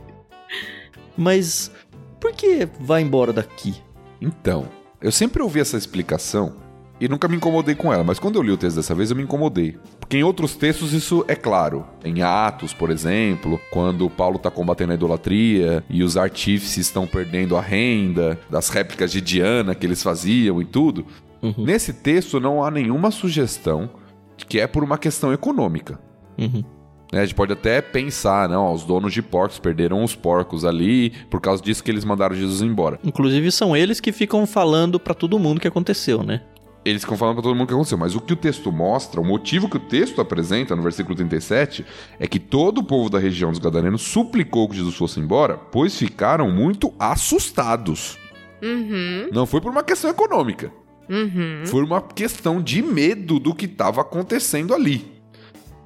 Mas por que vai embora daqui? Então, eu sempre ouvi essa explicação e nunca me incomodei com ela, mas quando eu li o texto dessa vez eu me incomodei. Porque em outros textos isso é claro. Em Atos, por exemplo, quando Paulo está combatendo a idolatria e os artífices estão perdendo a renda das réplicas de Diana que eles faziam e tudo. Uhum. Nesse texto não há nenhuma sugestão de que é por uma questão econômica. Uhum. Né, a gente pode até pensar, não, os donos de porcos perderam os porcos ali, por causa disso que eles mandaram Jesus embora. Inclusive são eles que ficam falando para todo mundo que aconteceu, né? Eles ficam falando para todo mundo o que aconteceu. Mas o que o texto mostra, o motivo que o texto apresenta no versículo 37, é que todo o povo da região dos Gadarenos suplicou que Jesus fosse embora, pois ficaram muito assustados. Uhum. Não foi por uma questão econômica. Uhum. Foi uma questão de medo do que estava acontecendo ali.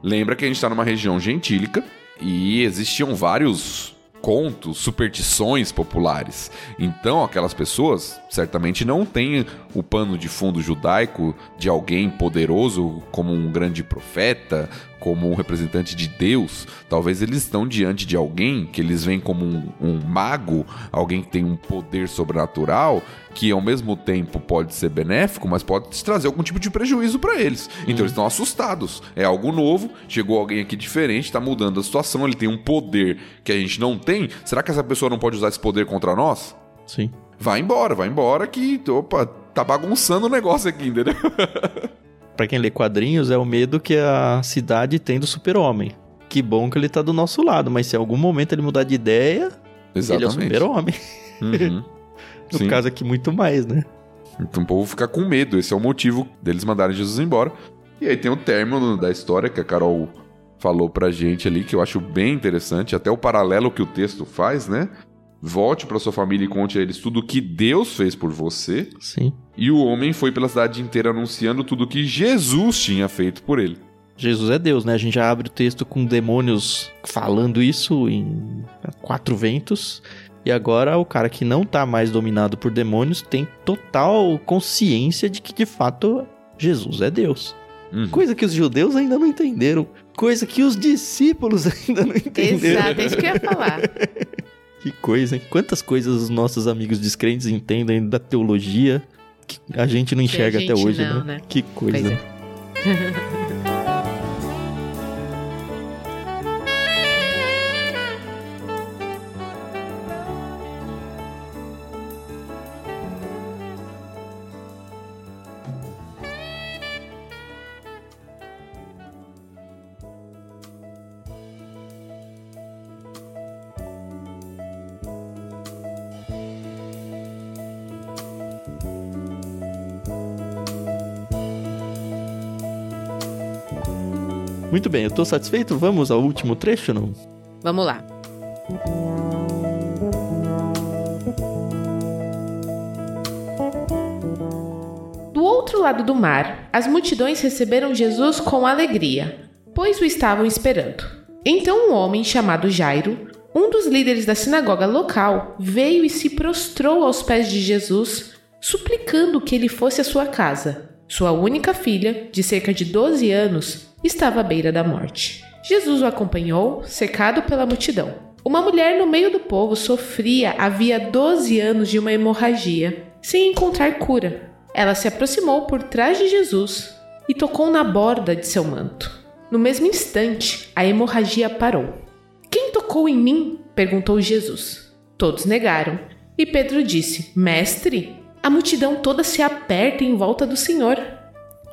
Lembra que a gente está numa região gentílica e existiam vários contos, superstições populares. Então, aquelas pessoas certamente não têm o pano de fundo judaico de alguém poderoso como um grande profeta, como um representante de Deus. Talvez eles estão diante de alguém que eles veem como um, um mago, alguém que tem um poder sobrenatural que ao mesmo tempo pode ser benéfico, mas pode trazer algum tipo de prejuízo para eles. Então eles estão assustados. É algo novo, chegou alguém aqui diferente, está mudando a situação, ele tem um poder que a gente não tem. Será que essa pessoa não pode usar esse poder contra nós? Sim. Vai embora, vai embora que, opa, tá bagunçando o negócio aqui, entendeu? pra quem lê quadrinhos, é o medo que a cidade tem do super-homem. Que bom que ele tá do nosso lado, mas se em algum momento ele mudar de ideia, Exatamente. ele é o super-homem. Uhum. No Sim. caso aqui, muito mais, né? Então o povo fica com medo. Esse é o motivo deles mandarem Jesus embora. E aí tem o término da história que a Carol falou pra gente ali, que eu acho bem interessante, até o paralelo que o texto faz, né? Volte para sua família e conte a eles tudo o que Deus fez por você. Sim. E o homem foi pela cidade inteira anunciando tudo o que Jesus tinha feito por ele. Jesus é Deus, né? A gente já abre o texto com demônios falando isso em quatro ventos. E agora o cara que não tá mais dominado por demônios tem total consciência de que de fato Jesus é Deus. Uhum. Coisa que os judeus ainda não entenderam. Coisa que os discípulos ainda não entenderam. Exato, é isso que eu ia falar. Que coisa, hein? Quantas coisas os nossos amigos descrentes entendem da teologia a gente não enxerga até gente hoje, não, né? né? Que coisa. Muito bem, eu tô satisfeito? Vamos ao último trecho, não? Vamos lá. Do outro lado do mar, as multidões receberam Jesus com alegria, pois o estavam esperando. Então um homem chamado Jairo, um dos líderes da sinagoga local, veio e se prostrou aos pés de Jesus, suplicando que ele fosse à sua casa. Sua única filha, de cerca de 12 anos, estava à beira da morte. Jesus o acompanhou, cercado pela multidão. Uma mulher no meio do povo sofria havia 12 anos de uma hemorragia, sem encontrar cura. Ela se aproximou por trás de Jesus e tocou na borda de seu manto. No mesmo instante, a hemorragia parou. Quem tocou em mim? perguntou Jesus. Todos negaram. E Pedro disse: Mestre, a multidão toda se aperta em volta do Senhor.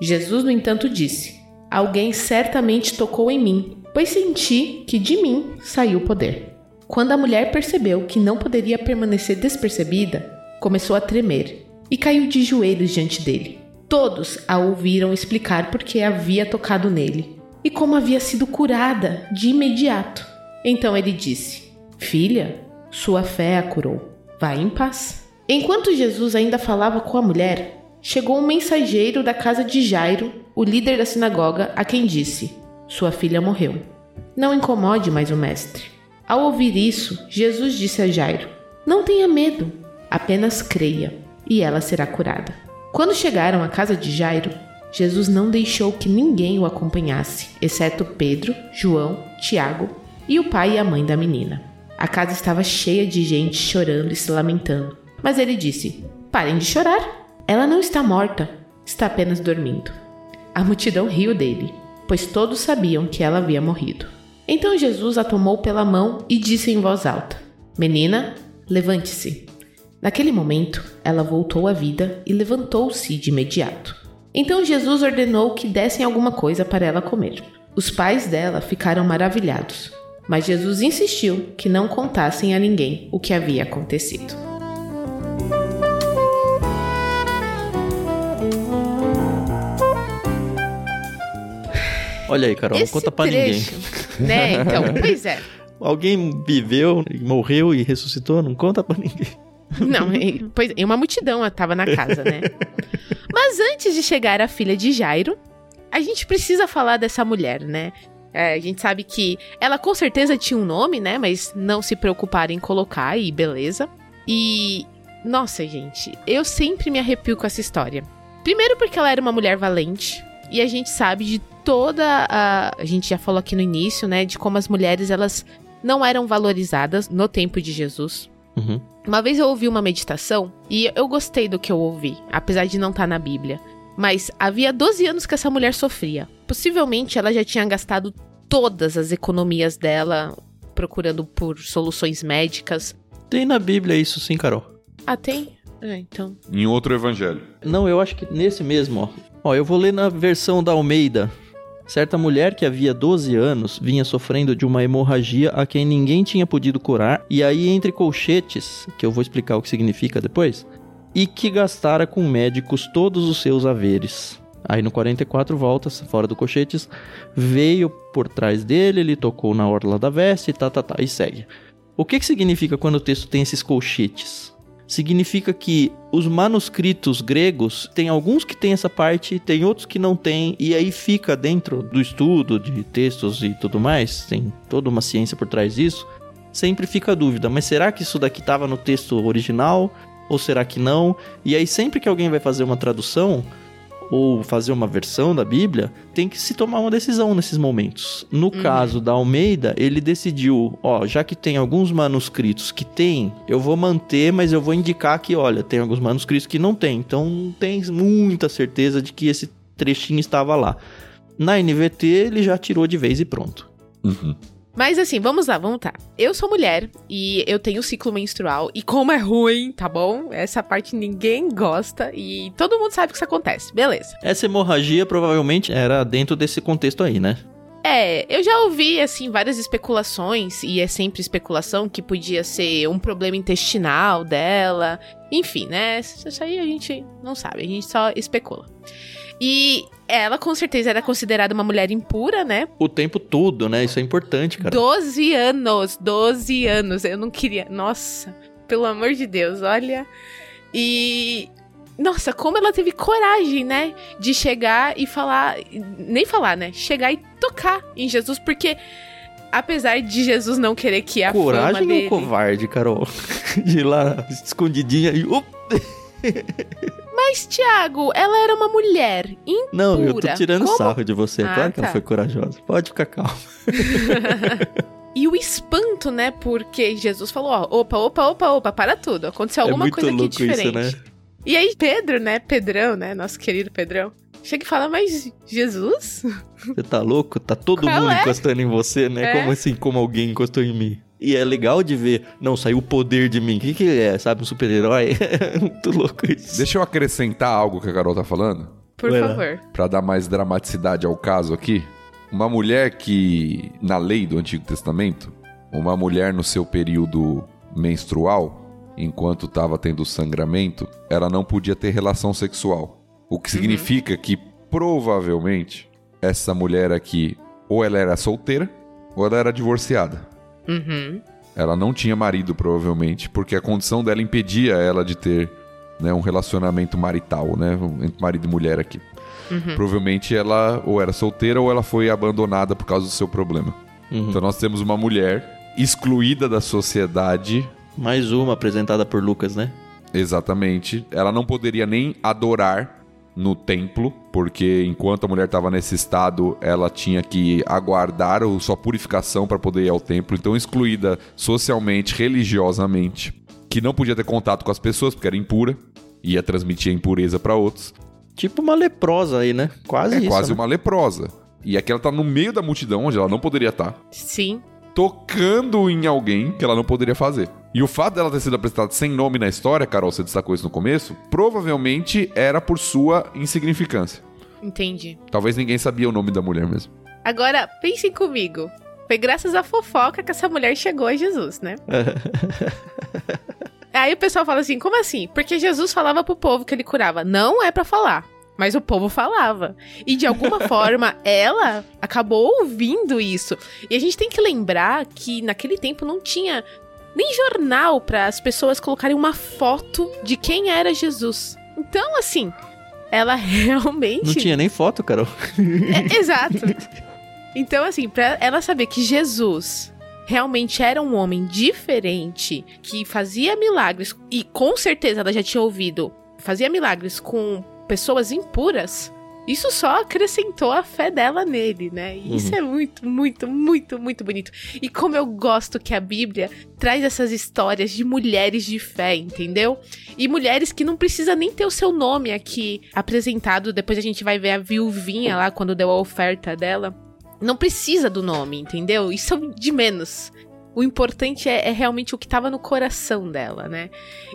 Jesus, no entanto, disse: Alguém certamente tocou em mim, pois senti que de mim saiu o poder. Quando a mulher percebeu que não poderia permanecer despercebida, começou a tremer e caiu de joelhos diante dele. Todos a ouviram explicar por que havia tocado nele e como havia sido curada de imediato. Então ele disse: Filha, sua fé a curou. Vá em paz. Enquanto Jesus ainda falava com a mulher, chegou um mensageiro da casa de Jairo, o líder da sinagoga, a quem disse: Sua filha morreu. Não incomode mais o mestre. Ao ouvir isso, Jesus disse a Jairo: Não tenha medo, apenas creia, e ela será curada. Quando chegaram à casa de Jairo, Jesus não deixou que ninguém o acompanhasse, exceto Pedro, João, Tiago e o pai e a mãe da menina. A casa estava cheia de gente chorando e se lamentando, mas ele disse: Parem de chorar. Ela não está morta, está apenas dormindo. A multidão riu dele, pois todos sabiam que ela havia morrido. Então Jesus a tomou pela mão e disse em voz alta: Menina, levante-se. Naquele momento, ela voltou à vida e levantou-se de imediato. Então Jesus ordenou que dessem alguma coisa para ela comer. Os pais dela ficaram maravilhados, mas Jesus insistiu que não contassem a ninguém o que havia acontecido. Olha aí, Carol, não conta pra ninguém. trecho, Né? Então, pois é. Alguém viveu, morreu e ressuscitou? Não conta pra ninguém. Não, pois e uma multidão estava na casa, né? Mas antes de chegar a filha de Jairo, a gente precisa falar dessa mulher, né? É, a gente sabe que ela com certeza tinha um nome, né? Mas não se preocuparam em colocar e beleza. E nossa, gente, eu sempre me arrepio com essa história. Primeiro porque ela era uma mulher valente e a gente sabe de toda a a gente já falou aqui no início, né, de como as mulheres elas não eram valorizadas no tempo de Jesus. Uhum. Uma vez eu ouvi uma meditação e eu gostei do que eu ouvi, apesar de não estar na Bíblia. Mas havia 12 anos que essa mulher sofria. Possivelmente ela já tinha gastado todas as economias dela procurando por soluções médicas. Tem na Bíblia isso sim, Carol. Ah, tem? É, então. Em outro evangelho. Não, eu acho que nesse mesmo, ó. Ó, eu vou ler na versão da Almeida. Certa mulher que havia 12 anos vinha sofrendo de uma hemorragia a quem ninguém tinha podido curar, e aí entre colchetes, que eu vou explicar o que significa depois, e que gastara com médicos todos os seus haveres. Aí no 44 voltas, fora do colchetes, veio por trás dele, ele tocou na orla da veste, tá, tá, tá, e segue. O que que significa quando o texto tem esses colchetes? Significa que os manuscritos gregos tem alguns que tem essa parte, tem outros que não tem, e aí fica dentro do estudo de textos e tudo mais, tem toda uma ciência por trás disso. Sempre fica a dúvida, mas será que isso daqui estava no texto original ou será que não? E aí sempre que alguém vai fazer uma tradução, ou fazer uma versão da Bíblia, tem que se tomar uma decisão nesses momentos. No uhum. caso da Almeida, ele decidiu, ó, já que tem alguns manuscritos que tem, eu vou manter, mas eu vou indicar que, olha, tem alguns manuscritos que não tem. Então não tem muita certeza de que esse trechinho estava lá. Na NVT, ele já tirou de vez e pronto. Uhum. Mas assim, vamos lá, vamos tá. Eu sou mulher e eu tenho ciclo menstrual. E como é ruim, tá bom? Essa parte ninguém gosta e todo mundo sabe que isso acontece. Beleza. Essa hemorragia provavelmente era dentro desse contexto aí, né? É, eu já ouvi, assim, várias especulações, e é sempre especulação, que podia ser um problema intestinal dela. Enfim, né? Isso aí a gente não sabe, a gente só especula. E ela com certeza era considerada uma mulher impura, né? O tempo todo, né? Isso é importante, cara. 12 anos, 12 anos. Eu não queria. Nossa, pelo amor de Deus, olha. E. Nossa, como ela teve coragem, né? De chegar e falar. Nem falar, né? Chegar e tocar em Jesus, porque. Apesar de Jesus não querer que a Coragem fama dele... ou covarde, Carol? De ir lá escondidinha e... Mas, Thiago, ela era uma mulher impura. Não, eu tô tirando Como? sarro de você. Ah, claro que ela tá. foi corajosa. Pode ficar calma. E o espanto, né? Porque Jesus falou, ó, opa, opa, opa, opa, para tudo. Aconteceu é alguma é coisa aqui diferente. Isso, né? E aí Pedro, né, Pedrão, né, nosso querido Pedrão, chega e fala, mas Jesus? Você tá louco? Tá todo Qual mundo é? encostando em você, né? É? Como assim, como alguém encostou em mim? E é legal de ver, não, saiu o poder de mim. O que, que é? Sabe, um super-herói? É muito louco isso. Deixa eu acrescentar algo que a Carol tá falando. Por Ué, favor. Pra dar mais dramaticidade ao caso aqui. Uma mulher que, na lei do Antigo Testamento, uma mulher no seu período menstrual, enquanto estava tendo sangramento, ela não podia ter relação sexual. O que uhum. significa que provavelmente essa mulher aqui ou ela era solteira ou ela era divorciada. Uhum. Ela não tinha marido, provavelmente, porque a condição dela impedia ela de ter né, um relacionamento marital, né? Entre marido e mulher aqui. Uhum. Provavelmente ela ou era solteira ou ela foi abandonada por causa do seu problema. Uhum. Então nós temos uma mulher excluída da sociedade. Mais uma apresentada por Lucas, né? Exatamente. Ela não poderia nem adorar no templo, porque enquanto a mulher estava nesse estado, ela tinha que aguardar sua purificação para poder ir ao templo, então excluída socialmente, religiosamente, que não podia ter contato com as pessoas porque era impura, ia transmitir a impureza para outros. Tipo uma leprosa aí, né? Quase é isso. quase né? uma leprosa. E aqui ela tá no meio da multidão, onde ela não poderia estar. Tá. Sim tocando em alguém que ela não poderia fazer. E o fato dela ter sido apresentada sem nome na história, Carol, você destacou isso no começo, provavelmente era por sua insignificância. Entendi. Talvez ninguém sabia o nome da mulher mesmo. Agora, pensem comigo. Foi graças à fofoca que essa mulher chegou a Jesus, né? Aí o pessoal fala assim: como assim? Porque Jesus falava pro povo que ele curava. Não é para falar. Mas o povo falava. E de alguma forma, ela acabou ouvindo isso. E a gente tem que lembrar que naquele tempo não tinha nem jornal para as pessoas colocarem uma foto de quem era Jesus. Então, assim, ela realmente. Não tinha nem foto, Carol. É, exato. Então, assim, pra ela saber que Jesus realmente era um homem diferente, que fazia milagres, e com certeza ela já tinha ouvido, fazia milagres com pessoas impuras, isso só acrescentou a fé dela nele, né? E uhum. isso é muito, muito, muito, muito bonito. E como eu gosto que a Bíblia traz essas histórias de mulheres de fé, entendeu? E mulheres que não precisa nem ter o seu nome aqui apresentado. Depois a gente vai ver a viuvinha lá quando deu a oferta dela. Não precisa do nome, entendeu? Isso é de menos. O importante é, é realmente o que estava no coração dela, né?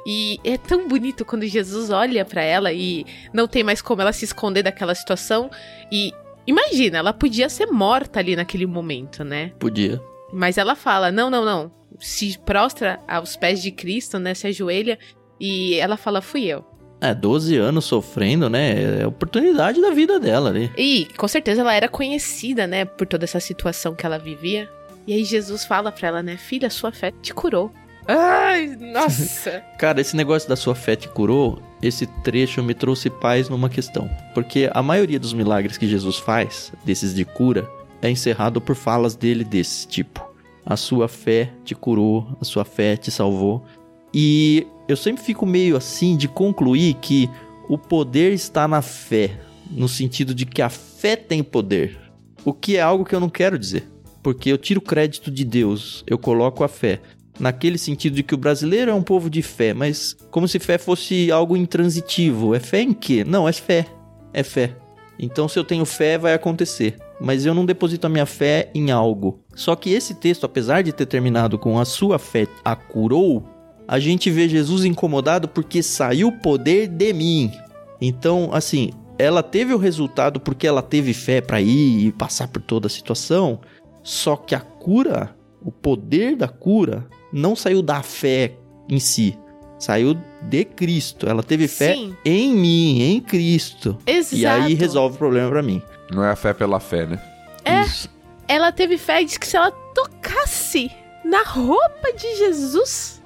E é tão bonito quando Jesus olha para ela e não tem mais como ela se esconder daquela situação. E imagina, ela podia ser morta ali naquele momento, né? Podia. Mas ela fala: não, não, não. Se prostra aos pés de Cristo, né? Se ajoelha. E ela fala: fui eu. É, 12 anos sofrendo, né? É a oportunidade da vida dela ali. E com certeza ela era conhecida, né? Por toda essa situação que ela vivia. E aí Jesus fala para ela, né, filha, sua fé te curou. Ai, nossa. Cara, esse negócio da sua fé te curou, esse trecho me trouxe paz numa questão. Porque a maioria dos milagres que Jesus faz, desses de cura, é encerrado por falas dele desse tipo. A sua fé te curou, a sua fé te salvou. E eu sempre fico meio assim de concluir que o poder está na fé, no sentido de que a fé tem poder. O que é algo que eu não quero dizer. Porque eu tiro crédito de Deus, eu coloco a fé. Naquele sentido de que o brasileiro é um povo de fé, mas como se fé fosse algo intransitivo. É fé em quê? Não, é fé. É fé. Então, se eu tenho fé, vai acontecer. Mas eu não deposito a minha fé em algo. Só que esse texto, apesar de ter terminado com a sua fé a curou, a gente vê Jesus incomodado porque saiu poder de mim. Então, assim, ela teve o resultado porque ela teve fé para ir e passar por toda a situação. Só que a cura, o poder da cura, não saiu da fé em si. Saiu de Cristo. Ela teve fé Sim. em mim, em Cristo. Exato. E aí resolve o problema pra mim. Não é a fé pela fé, né? É. Isso. Ela teve fé e disse que se ela tocasse na roupa de Jesus,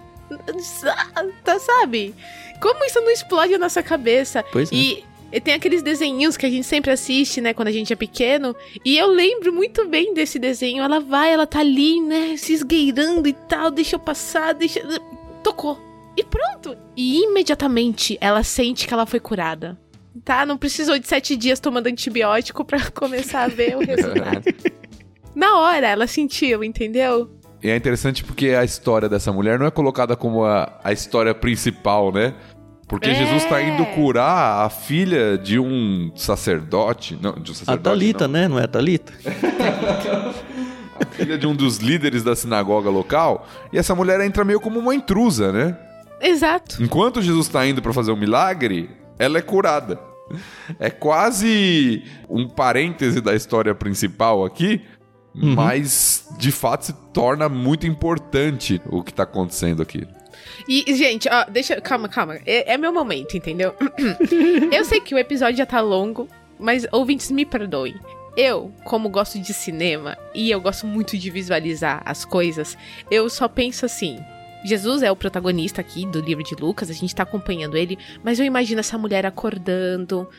tá, sabe? Como isso não explode a nossa cabeça? Pois é. E, e tem aqueles desenhinhos que a gente sempre assiste, né, quando a gente é pequeno. E eu lembro muito bem desse desenho. Ela vai, ela tá ali, né, se esgueirando e tal, deixa eu passar, deixa. Tocou. E pronto. E imediatamente ela sente que ela foi curada. Tá? Não precisou de sete dias tomando antibiótico pra começar a ver o resultado. Na hora ela sentiu, entendeu? E é interessante porque a história dessa mulher não é colocada como a, a história principal, né? Porque É. Jesus tá indo curar a filha de um sacerdote. Não, de um A sacerdote. Thalita, não. né? Não é a Thalita? A filha de um dos líderes da sinagoga local. E essa mulher entra meio como uma intrusa, né? Exato. Enquanto Jesus tá indo pra fazer um milagre, ela é curada. É quase um parêntese da história principal aqui, mas de fato se torna muito importante o que tá acontecendo aqui. E, gente, ó, deixa. Calma, calma. É, é meu momento, entendeu? eu sei que o episódio já tá longo, mas ouvintes me perdoem. Eu, como gosto de cinema e eu gosto muito de visualizar as coisas, eu só penso assim. Jesus é o protagonista aqui do livro de Lucas, a gente tá acompanhando ele, mas eu imagino essa mulher acordando,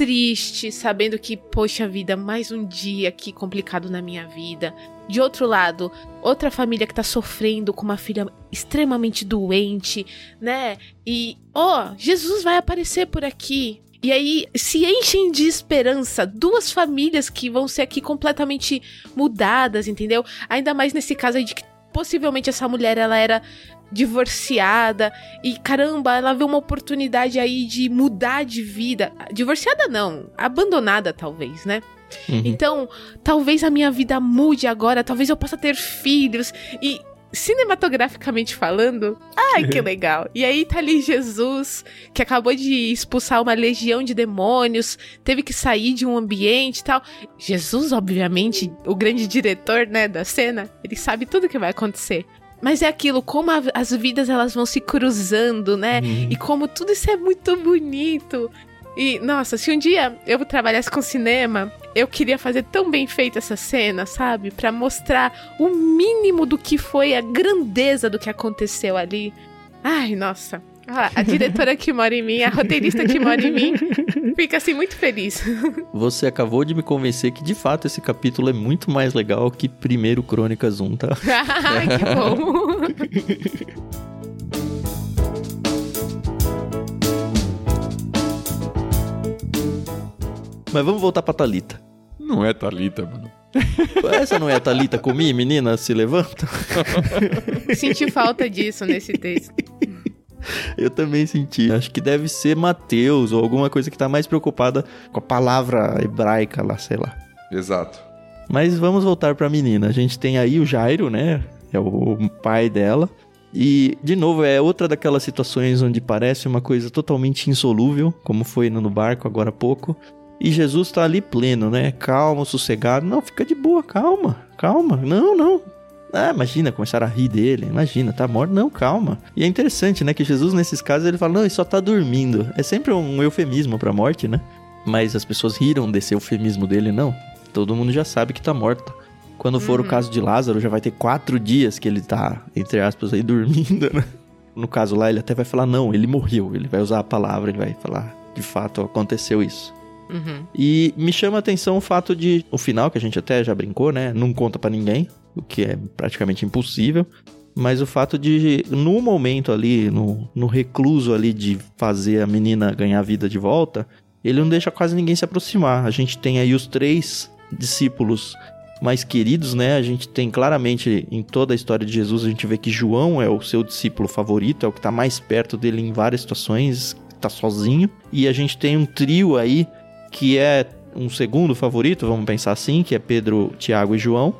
triste, sabendo que, poxa vida, mais um dia aqui complicado na minha vida. De outro lado, outra família que tá sofrendo com uma filha extremamente doente, né? E, ó, Jesus vai aparecer por aqui. E aí se enchem de esperança duas famílias que vão ser aqui completamente mudadas, entendeu? Ainda mais nesse caso aí de que possivelmente essa mulher ela era divorciada e caramba, ela vê uma oportunidade aí de mudar de vida. Divorciada não, abandonada talvez, né? Uhum. Então, talvez a minha vida mude agora, talvez eu possa ter filhos e cinematograficamente falando, ai que legal. E aí tá ali Jesus, que acabou de expulsar uma legião de demônios, teve que sair de um ambiente e tal. Jesus, obviamente, o grande diretor, né, da cena, ele sabe tudo que vai acontecer. Mas é aquilo, como a- as vidas elas vão se cruzando, né? E como tudo isso é muito bonito. E, nossa, se um dia eu trabalhasse com cinema, eu queria fazer tão bem feita essa cena, sabe? Pra mostrar o mínimo do que foi a grandeza do que aconteceu ali. Ai, nossa. Ah, a diretora que mora em mim, a roteirista que mora em mim, fica assim muito feliz. Você acabou de me convencer que de fato esse capítulo é muito mais legal que primeiro Crônicas 1, tá? Que bom. Mas vamos voltar pra Thalita. Não é Thalita, mano. Essa não é a Thalita comi, menina? Se levanta? Senti falta disso nesse texto. Eu também senti. Acho que deve ser Mateus ou alguma coisa que tá mais preocupada com a palavra hebraica lá, sei lá. Exato. Mas vamos voltar pra menina. A gente tem aí o Jairo, né? É o pai dela. E, de novo, é outra daquelas situações onde parece uma coisa totalmente insolúvel, como foi no barco agora há pouco. E Jesus tá ali pleno, né? Calmo, sossegado. Não, fica de boa, calma, calma. Não, não. Ah, imagina, começaram a rir dele. Imagina, tá morto. Não, calma. E é interessante, né? Que Jesus, nesses casos, ele fala, não, ele só tá dormindo. É sempre um eufemismo pra morte, né? Mas as pessoas riram desse eufemismo dele, não. Todo mundo já sabe que tá morto. Quando for o caso de Lázaro, já vai ter quatro dias que ele tá, entre aspas, aí dormindo, né? No caso lá, ele até vai falar, não, ele morreu. Ele vai usar a palavra, ele vai falar, de fato, aconteceu isso. Uhum. E me chama a atenção o fato de, o final, que a gente até já brincou, né? Não conta pra ninguém, o que é praticamente impossível. Mas o fato de, no momento ali, no, no recluso ali de fazer a menina ganhar a vida de volta, ele não deixa quase ninguém se aproximar. A gente tem aí os três discípulos mais queridos, né? A gente tem claramente em toda a história de Jesus, a gente vê que João é o seu discípulo favorito, é o que tá mais perto dele em várias situações, tá sozinho. E a gente tem um trio aí que é um segundo favorito, vamos pensar assim, que é Pedro, Tiago e João.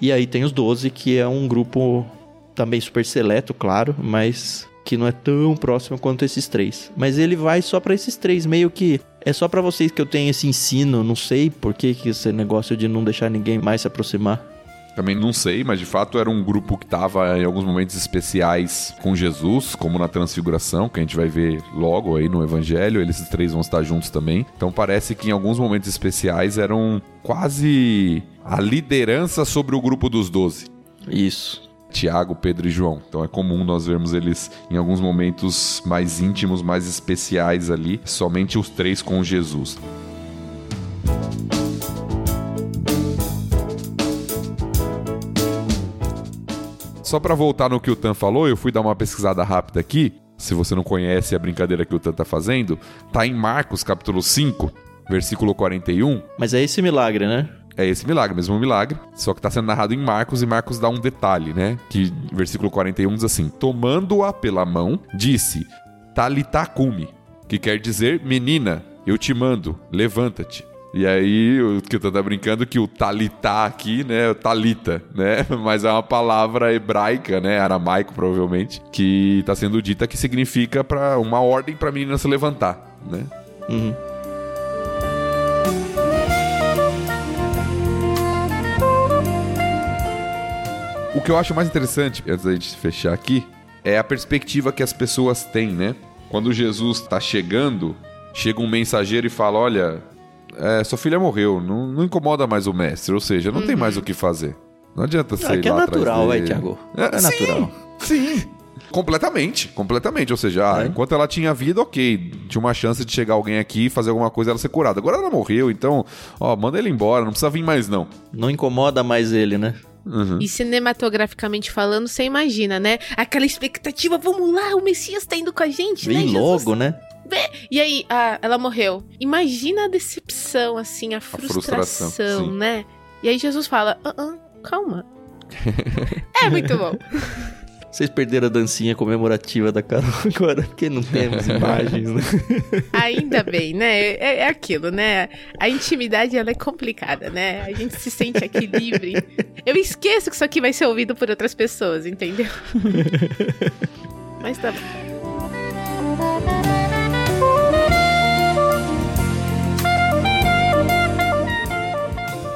E aí tem os doze, que é um grupo também super seleto, claro, mas que não é tão próximo quanto esses três. Mas ele vai só pra esses três, meio que é só pra vocês que eu tenho esse ensino, não sei por que, que esse negócio de não deixar ninguém mais se aproximar. Também não sei, mas de fato era um grupo que estava em alguns momentos especiais com Jesus, como na Transfiguração, que a gente vai ver logo aí no Evangelho. Eles três vão estar juntos também. Então parece que em alguns momentos especiais eram quase a liderança sobre o grupo dos doze. Isso. Tiago, Pedro e João. Então é comum nós vermos eles em alguns momentos mais íntimos, mais especiais ali, somente os três com Jesus. Só para voltar no que o Tan falou, eu fui dar uma pesquisada rápida aqui. Se você não conhece a brincadeira que o Tan tá fazendo, tá em Marcos capítulo 5, versículo 41. Mas é esse milagre, né? É esse milagre, mesmo milagre, só que tá sendo narrado em Marcos e Marcos dá um detalhe, né? Que versículo 41 diz assim: Tomando-a pela mão, disse: Talita cumi, que quer dizer menina, eu te mando, levanta-te. E aí, o que eu tô brincando que o talitá aqui, né, é o talita, né? Mas é uma palavra hebraica, né, aramaico provavelmente, que tá sendo dita que significa para uma ordem pra menina se levantar, né? Uhum. O que eu acho mais interessante, antes da gente fechar aqui, é a perspectiva que as pessoas têm, né? Quando Jesus está chegando, chega um mensageiro e fala: Olha, é, sua filha morreu, não, não incomoda mais o mestre, ou seja, não tem mais o que fazer. Não adianta ser Ah, que é natural, vai, dele. Thiago. É, É sim, natural. Sim. Completamente, completamente. Ou seja, ah, É. enquanto ela tinha vida, ok, tinha uma chance de chegar alguém aqui e fazer alguma coisa e ela ser curada. Agora ela morreu, então, ó, manda ele embora, não precisa vir mais não. Não incomoda mais ele, né? Uhum. E cinematograficamente falando, você imagina, né? Aquela expectativa, vamos lá, o Messias tá indo com a gente, né? Vem Jesus? logo, né? E aí, ah, ela morreu. Imagina a decepção, assim, a frustração, frustração, sim. né? E aí Jesus fala, ah, ah, calma. é muito bom. Vocês perderam a dancinha comemorativa da Carol agora, porque não temos imagens, né? Ainda bem, né? É, é aquilo, né? A intimidade, ela é complicada, né? A gente se sente aqui livre. Eu esqueço que isso aqui vai ser ouvido por outras pessoas, entendeu? Mas tá bom.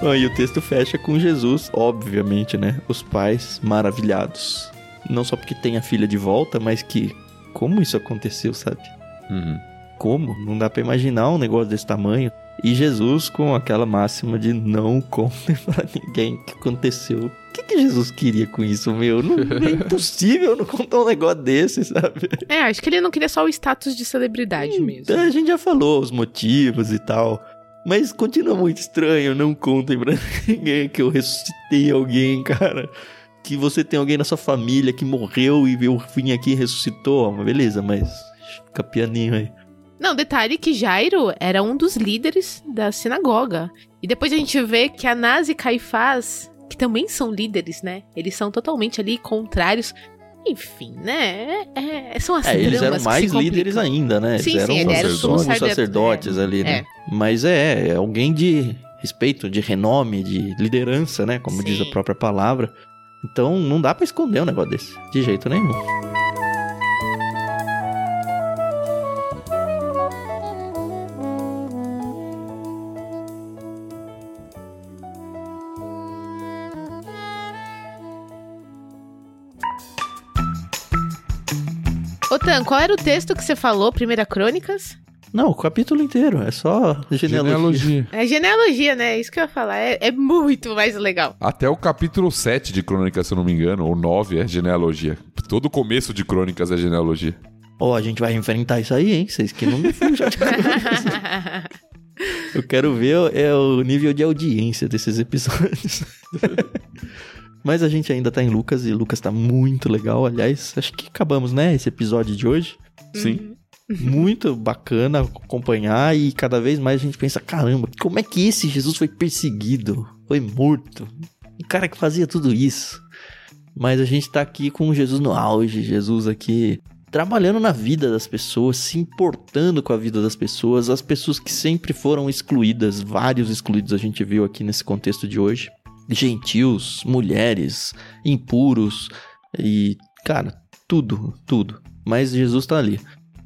Bom, e o texto fecha com Jesus, obviamente, né? Os pais maravilhados. Não só porque tem a filha de volta, mas que. Como isso aconteceu, sabe? Uhum. Como? Não dá pra imaginar um negócio desse tamanho. E Jesus com aquela máxima de não contem pra ninguém o que aconteceu. O que, que Jesus queria com isso, meu? Não, é impossível não contar um negócio desse, sabe? É, acho que ele não queria só o status de celebridade mesmo. Então, a gente já falou os motivos e tal. Mas continua muito estranho, não contem pra ninguém que eu ressuscitei alguém, cara. Que você tem alguém na sua família que morreu e eu vim aqui e ressuscitou. Beleza, mas fica pianinho aí. Não, detalhe que Jairo era um dos líderes da sinagoga. E depois a gente vê que Anás e Caifás, que também são líderes, né? Eles são totalmente ali contrários. Enfim, né? É- é- são as É, eles eram mais líderes ainda, né? Sim, eles eram sim, ele era os sumo sumos sacerdote, sacerdotes ali, né? É. Mas é, é alguém de respeito, de renome, de liderança, né? Como diz a Sim. própria palavra. Então não dá pra esconder um negócio desse, de jeito nenhum. Ô, Tan, qual era o texto que você falou? Primeira Crônicas? Não, o capítulo inteiro, é só genealogia. É genealogia, né? É isso que eu ia falar. É, é muito mais legal. Até o capítulo 7 de Crônicas, se eu não me engano, ou 9 é genealogia. Todo começo de Crônicas é genealogia. Ó, oh, a gente vai enfrentar isso aí, hein? Vocês que não me fujam. Eu quero ver é o nível de audiência desses episódios. Mas a gente ainda tá em Lucas e Lucas tá muito legal. Aliás, acho que acabamos, né? Esse episódio de hoje. Sim. Muito bacana acompanhar e cada vez mais a gente pensa: caramba, como é que esse Jesus foi perseguido? Foi morto? O cara que fazia tudo isso. Mas a gente tá aqui com Jesus no auge, Jesus aqui trabalhando na vida das pessoas, se importando com a vida das pessoas, as pessoas que sempre foram excluídas, vários excluídos a gente viu aqui nesse contexto de hoje. Gentios, mulheres, impuros e, cara, tudo, tudo. Mas Jesus tá ali.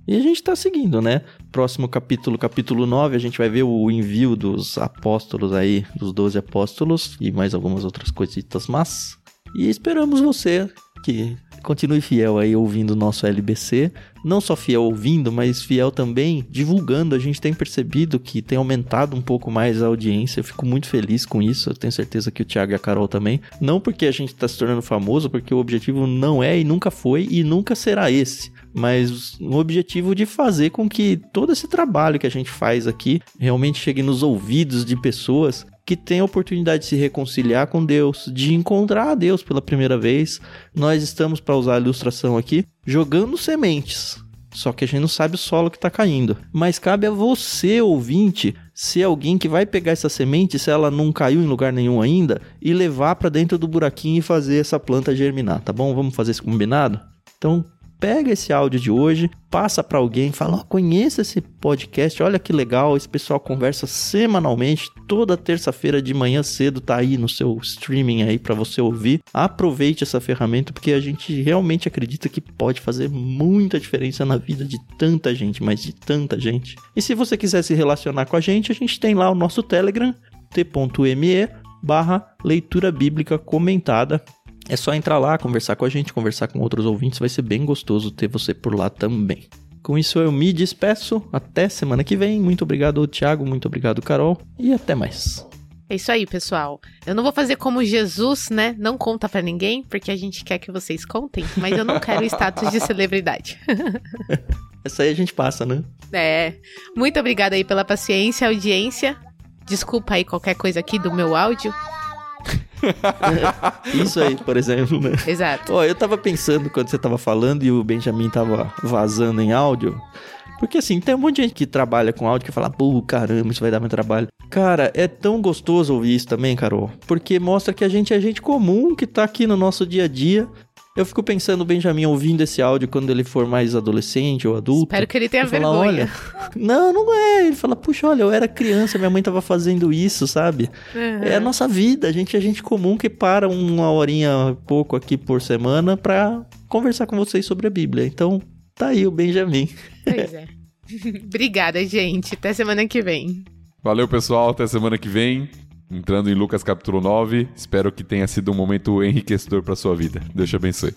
E a gente tá seguindo, né? Próximo capítulo, capítulo 9, a gente vai ver o envio dos apóstolos aí, dos 12 apóstolos e mais algumas outras coisitas mas E esperamos você que continue fiel aí ouvindo o nosso LBC. Não só fiel ouvindo, mas fiel também divulgando. A gente tem percebido que tem aumentado um pouco mais a audiência. Eu fico muito feliz com isso. Eu tenho certeza que o Thiago e a Carol também. Não porque a gente está se tornando famoso, porque o objetivo não é e nunca foi e nunca será esse mas o objetivo de fazer com que todo esse trabalho que a gente faz aqui realmente chegue nos ouvidos de pessoas que têm a oportunidade de se reconciliar com Deus, de encontrar a Deus pela primeira vez. Nós estamos, para usar a ilustração aqui, jogando sementes. Só que a gente não sabe o solo que está caindo. Mas cabe a você, ouvinte, ser alguém que vai pegar essa semente, se ela não caiu em lugar nenhum ainda, e levar para dentro do buraquinho e fazer essa planta germinar, tá bom? Vamos fazer esse combinado? Então, pega esse áudio de hoje, passa para alguém, fala: oh, conheça esse podcast, olha que legal, esse pessoal conversa semanalmente, toda terça-feira de manhã cedo tá aí no seu streaming aí para você ouvir. Aproveite essa ferramenta porque a gente realmente acredita que pode fazer muita diferença na vida de tanta gente, mas de tanta gente. E se você quiser se relacionar com a gente, a gente tem lá o nosso Telegram, t.me barra leitura bíblica comentada. É só entrar lá, conversar com a gente, conversar com outros ouvintes, vai ser bem gostoso ter você por lá também. Com isso eu me despeço, até semana que vem. Muito obrigado, Thiago, muito obrigado, Carol, e até mais. É isso aí, pessoal. Eu não vou fazer como Jesus, né? Não conta para ninguém, porque a gente quer que vocês contem, mas eu não quero status de celebridade. Essa aí a gente passa, né? É. Muito obrigada aí pela paciência, audiência. Desculpa aí qualquer coisa aqui do meu áudio. Isso aí, por exemplo, né? Exato. Ó, eu tava pensando quando você tava falando e o Benjamin tava vazando em áudio. Porque assim, tem um monte de gente que trabalha com áudio que fala, pô, caramba, isso vai dar meu trabalho. Cara, é tão gostoso ouvir isso também, Carol. Porque mostra que a gente é gente comum que tá aqui no nosso dia a dia eu fico pensando o Benjamin ouvindo esse áudio quando ele for mais adolescente ou adulto. Espero que ele tenha vergonha. Fala, olha, não, não é. Ele fala, puxa, olha, eu era criança, minha mãe tava fazendo isso, sabe? Uhum. É a nossa vida. A gente é gente comum que para uma horinha pouco aqui por semana pra conversar com vocês sobre a Bíblia. Então, tá aí o Benjamin. Pois é. Obrigada, gente. Até semana que vem. Valeu, pessoal. Até semana que vem entrando em Lucas capítulo 9. Espero que tenha sido um momento enriquecedor para sua vida. Deus te abençoe.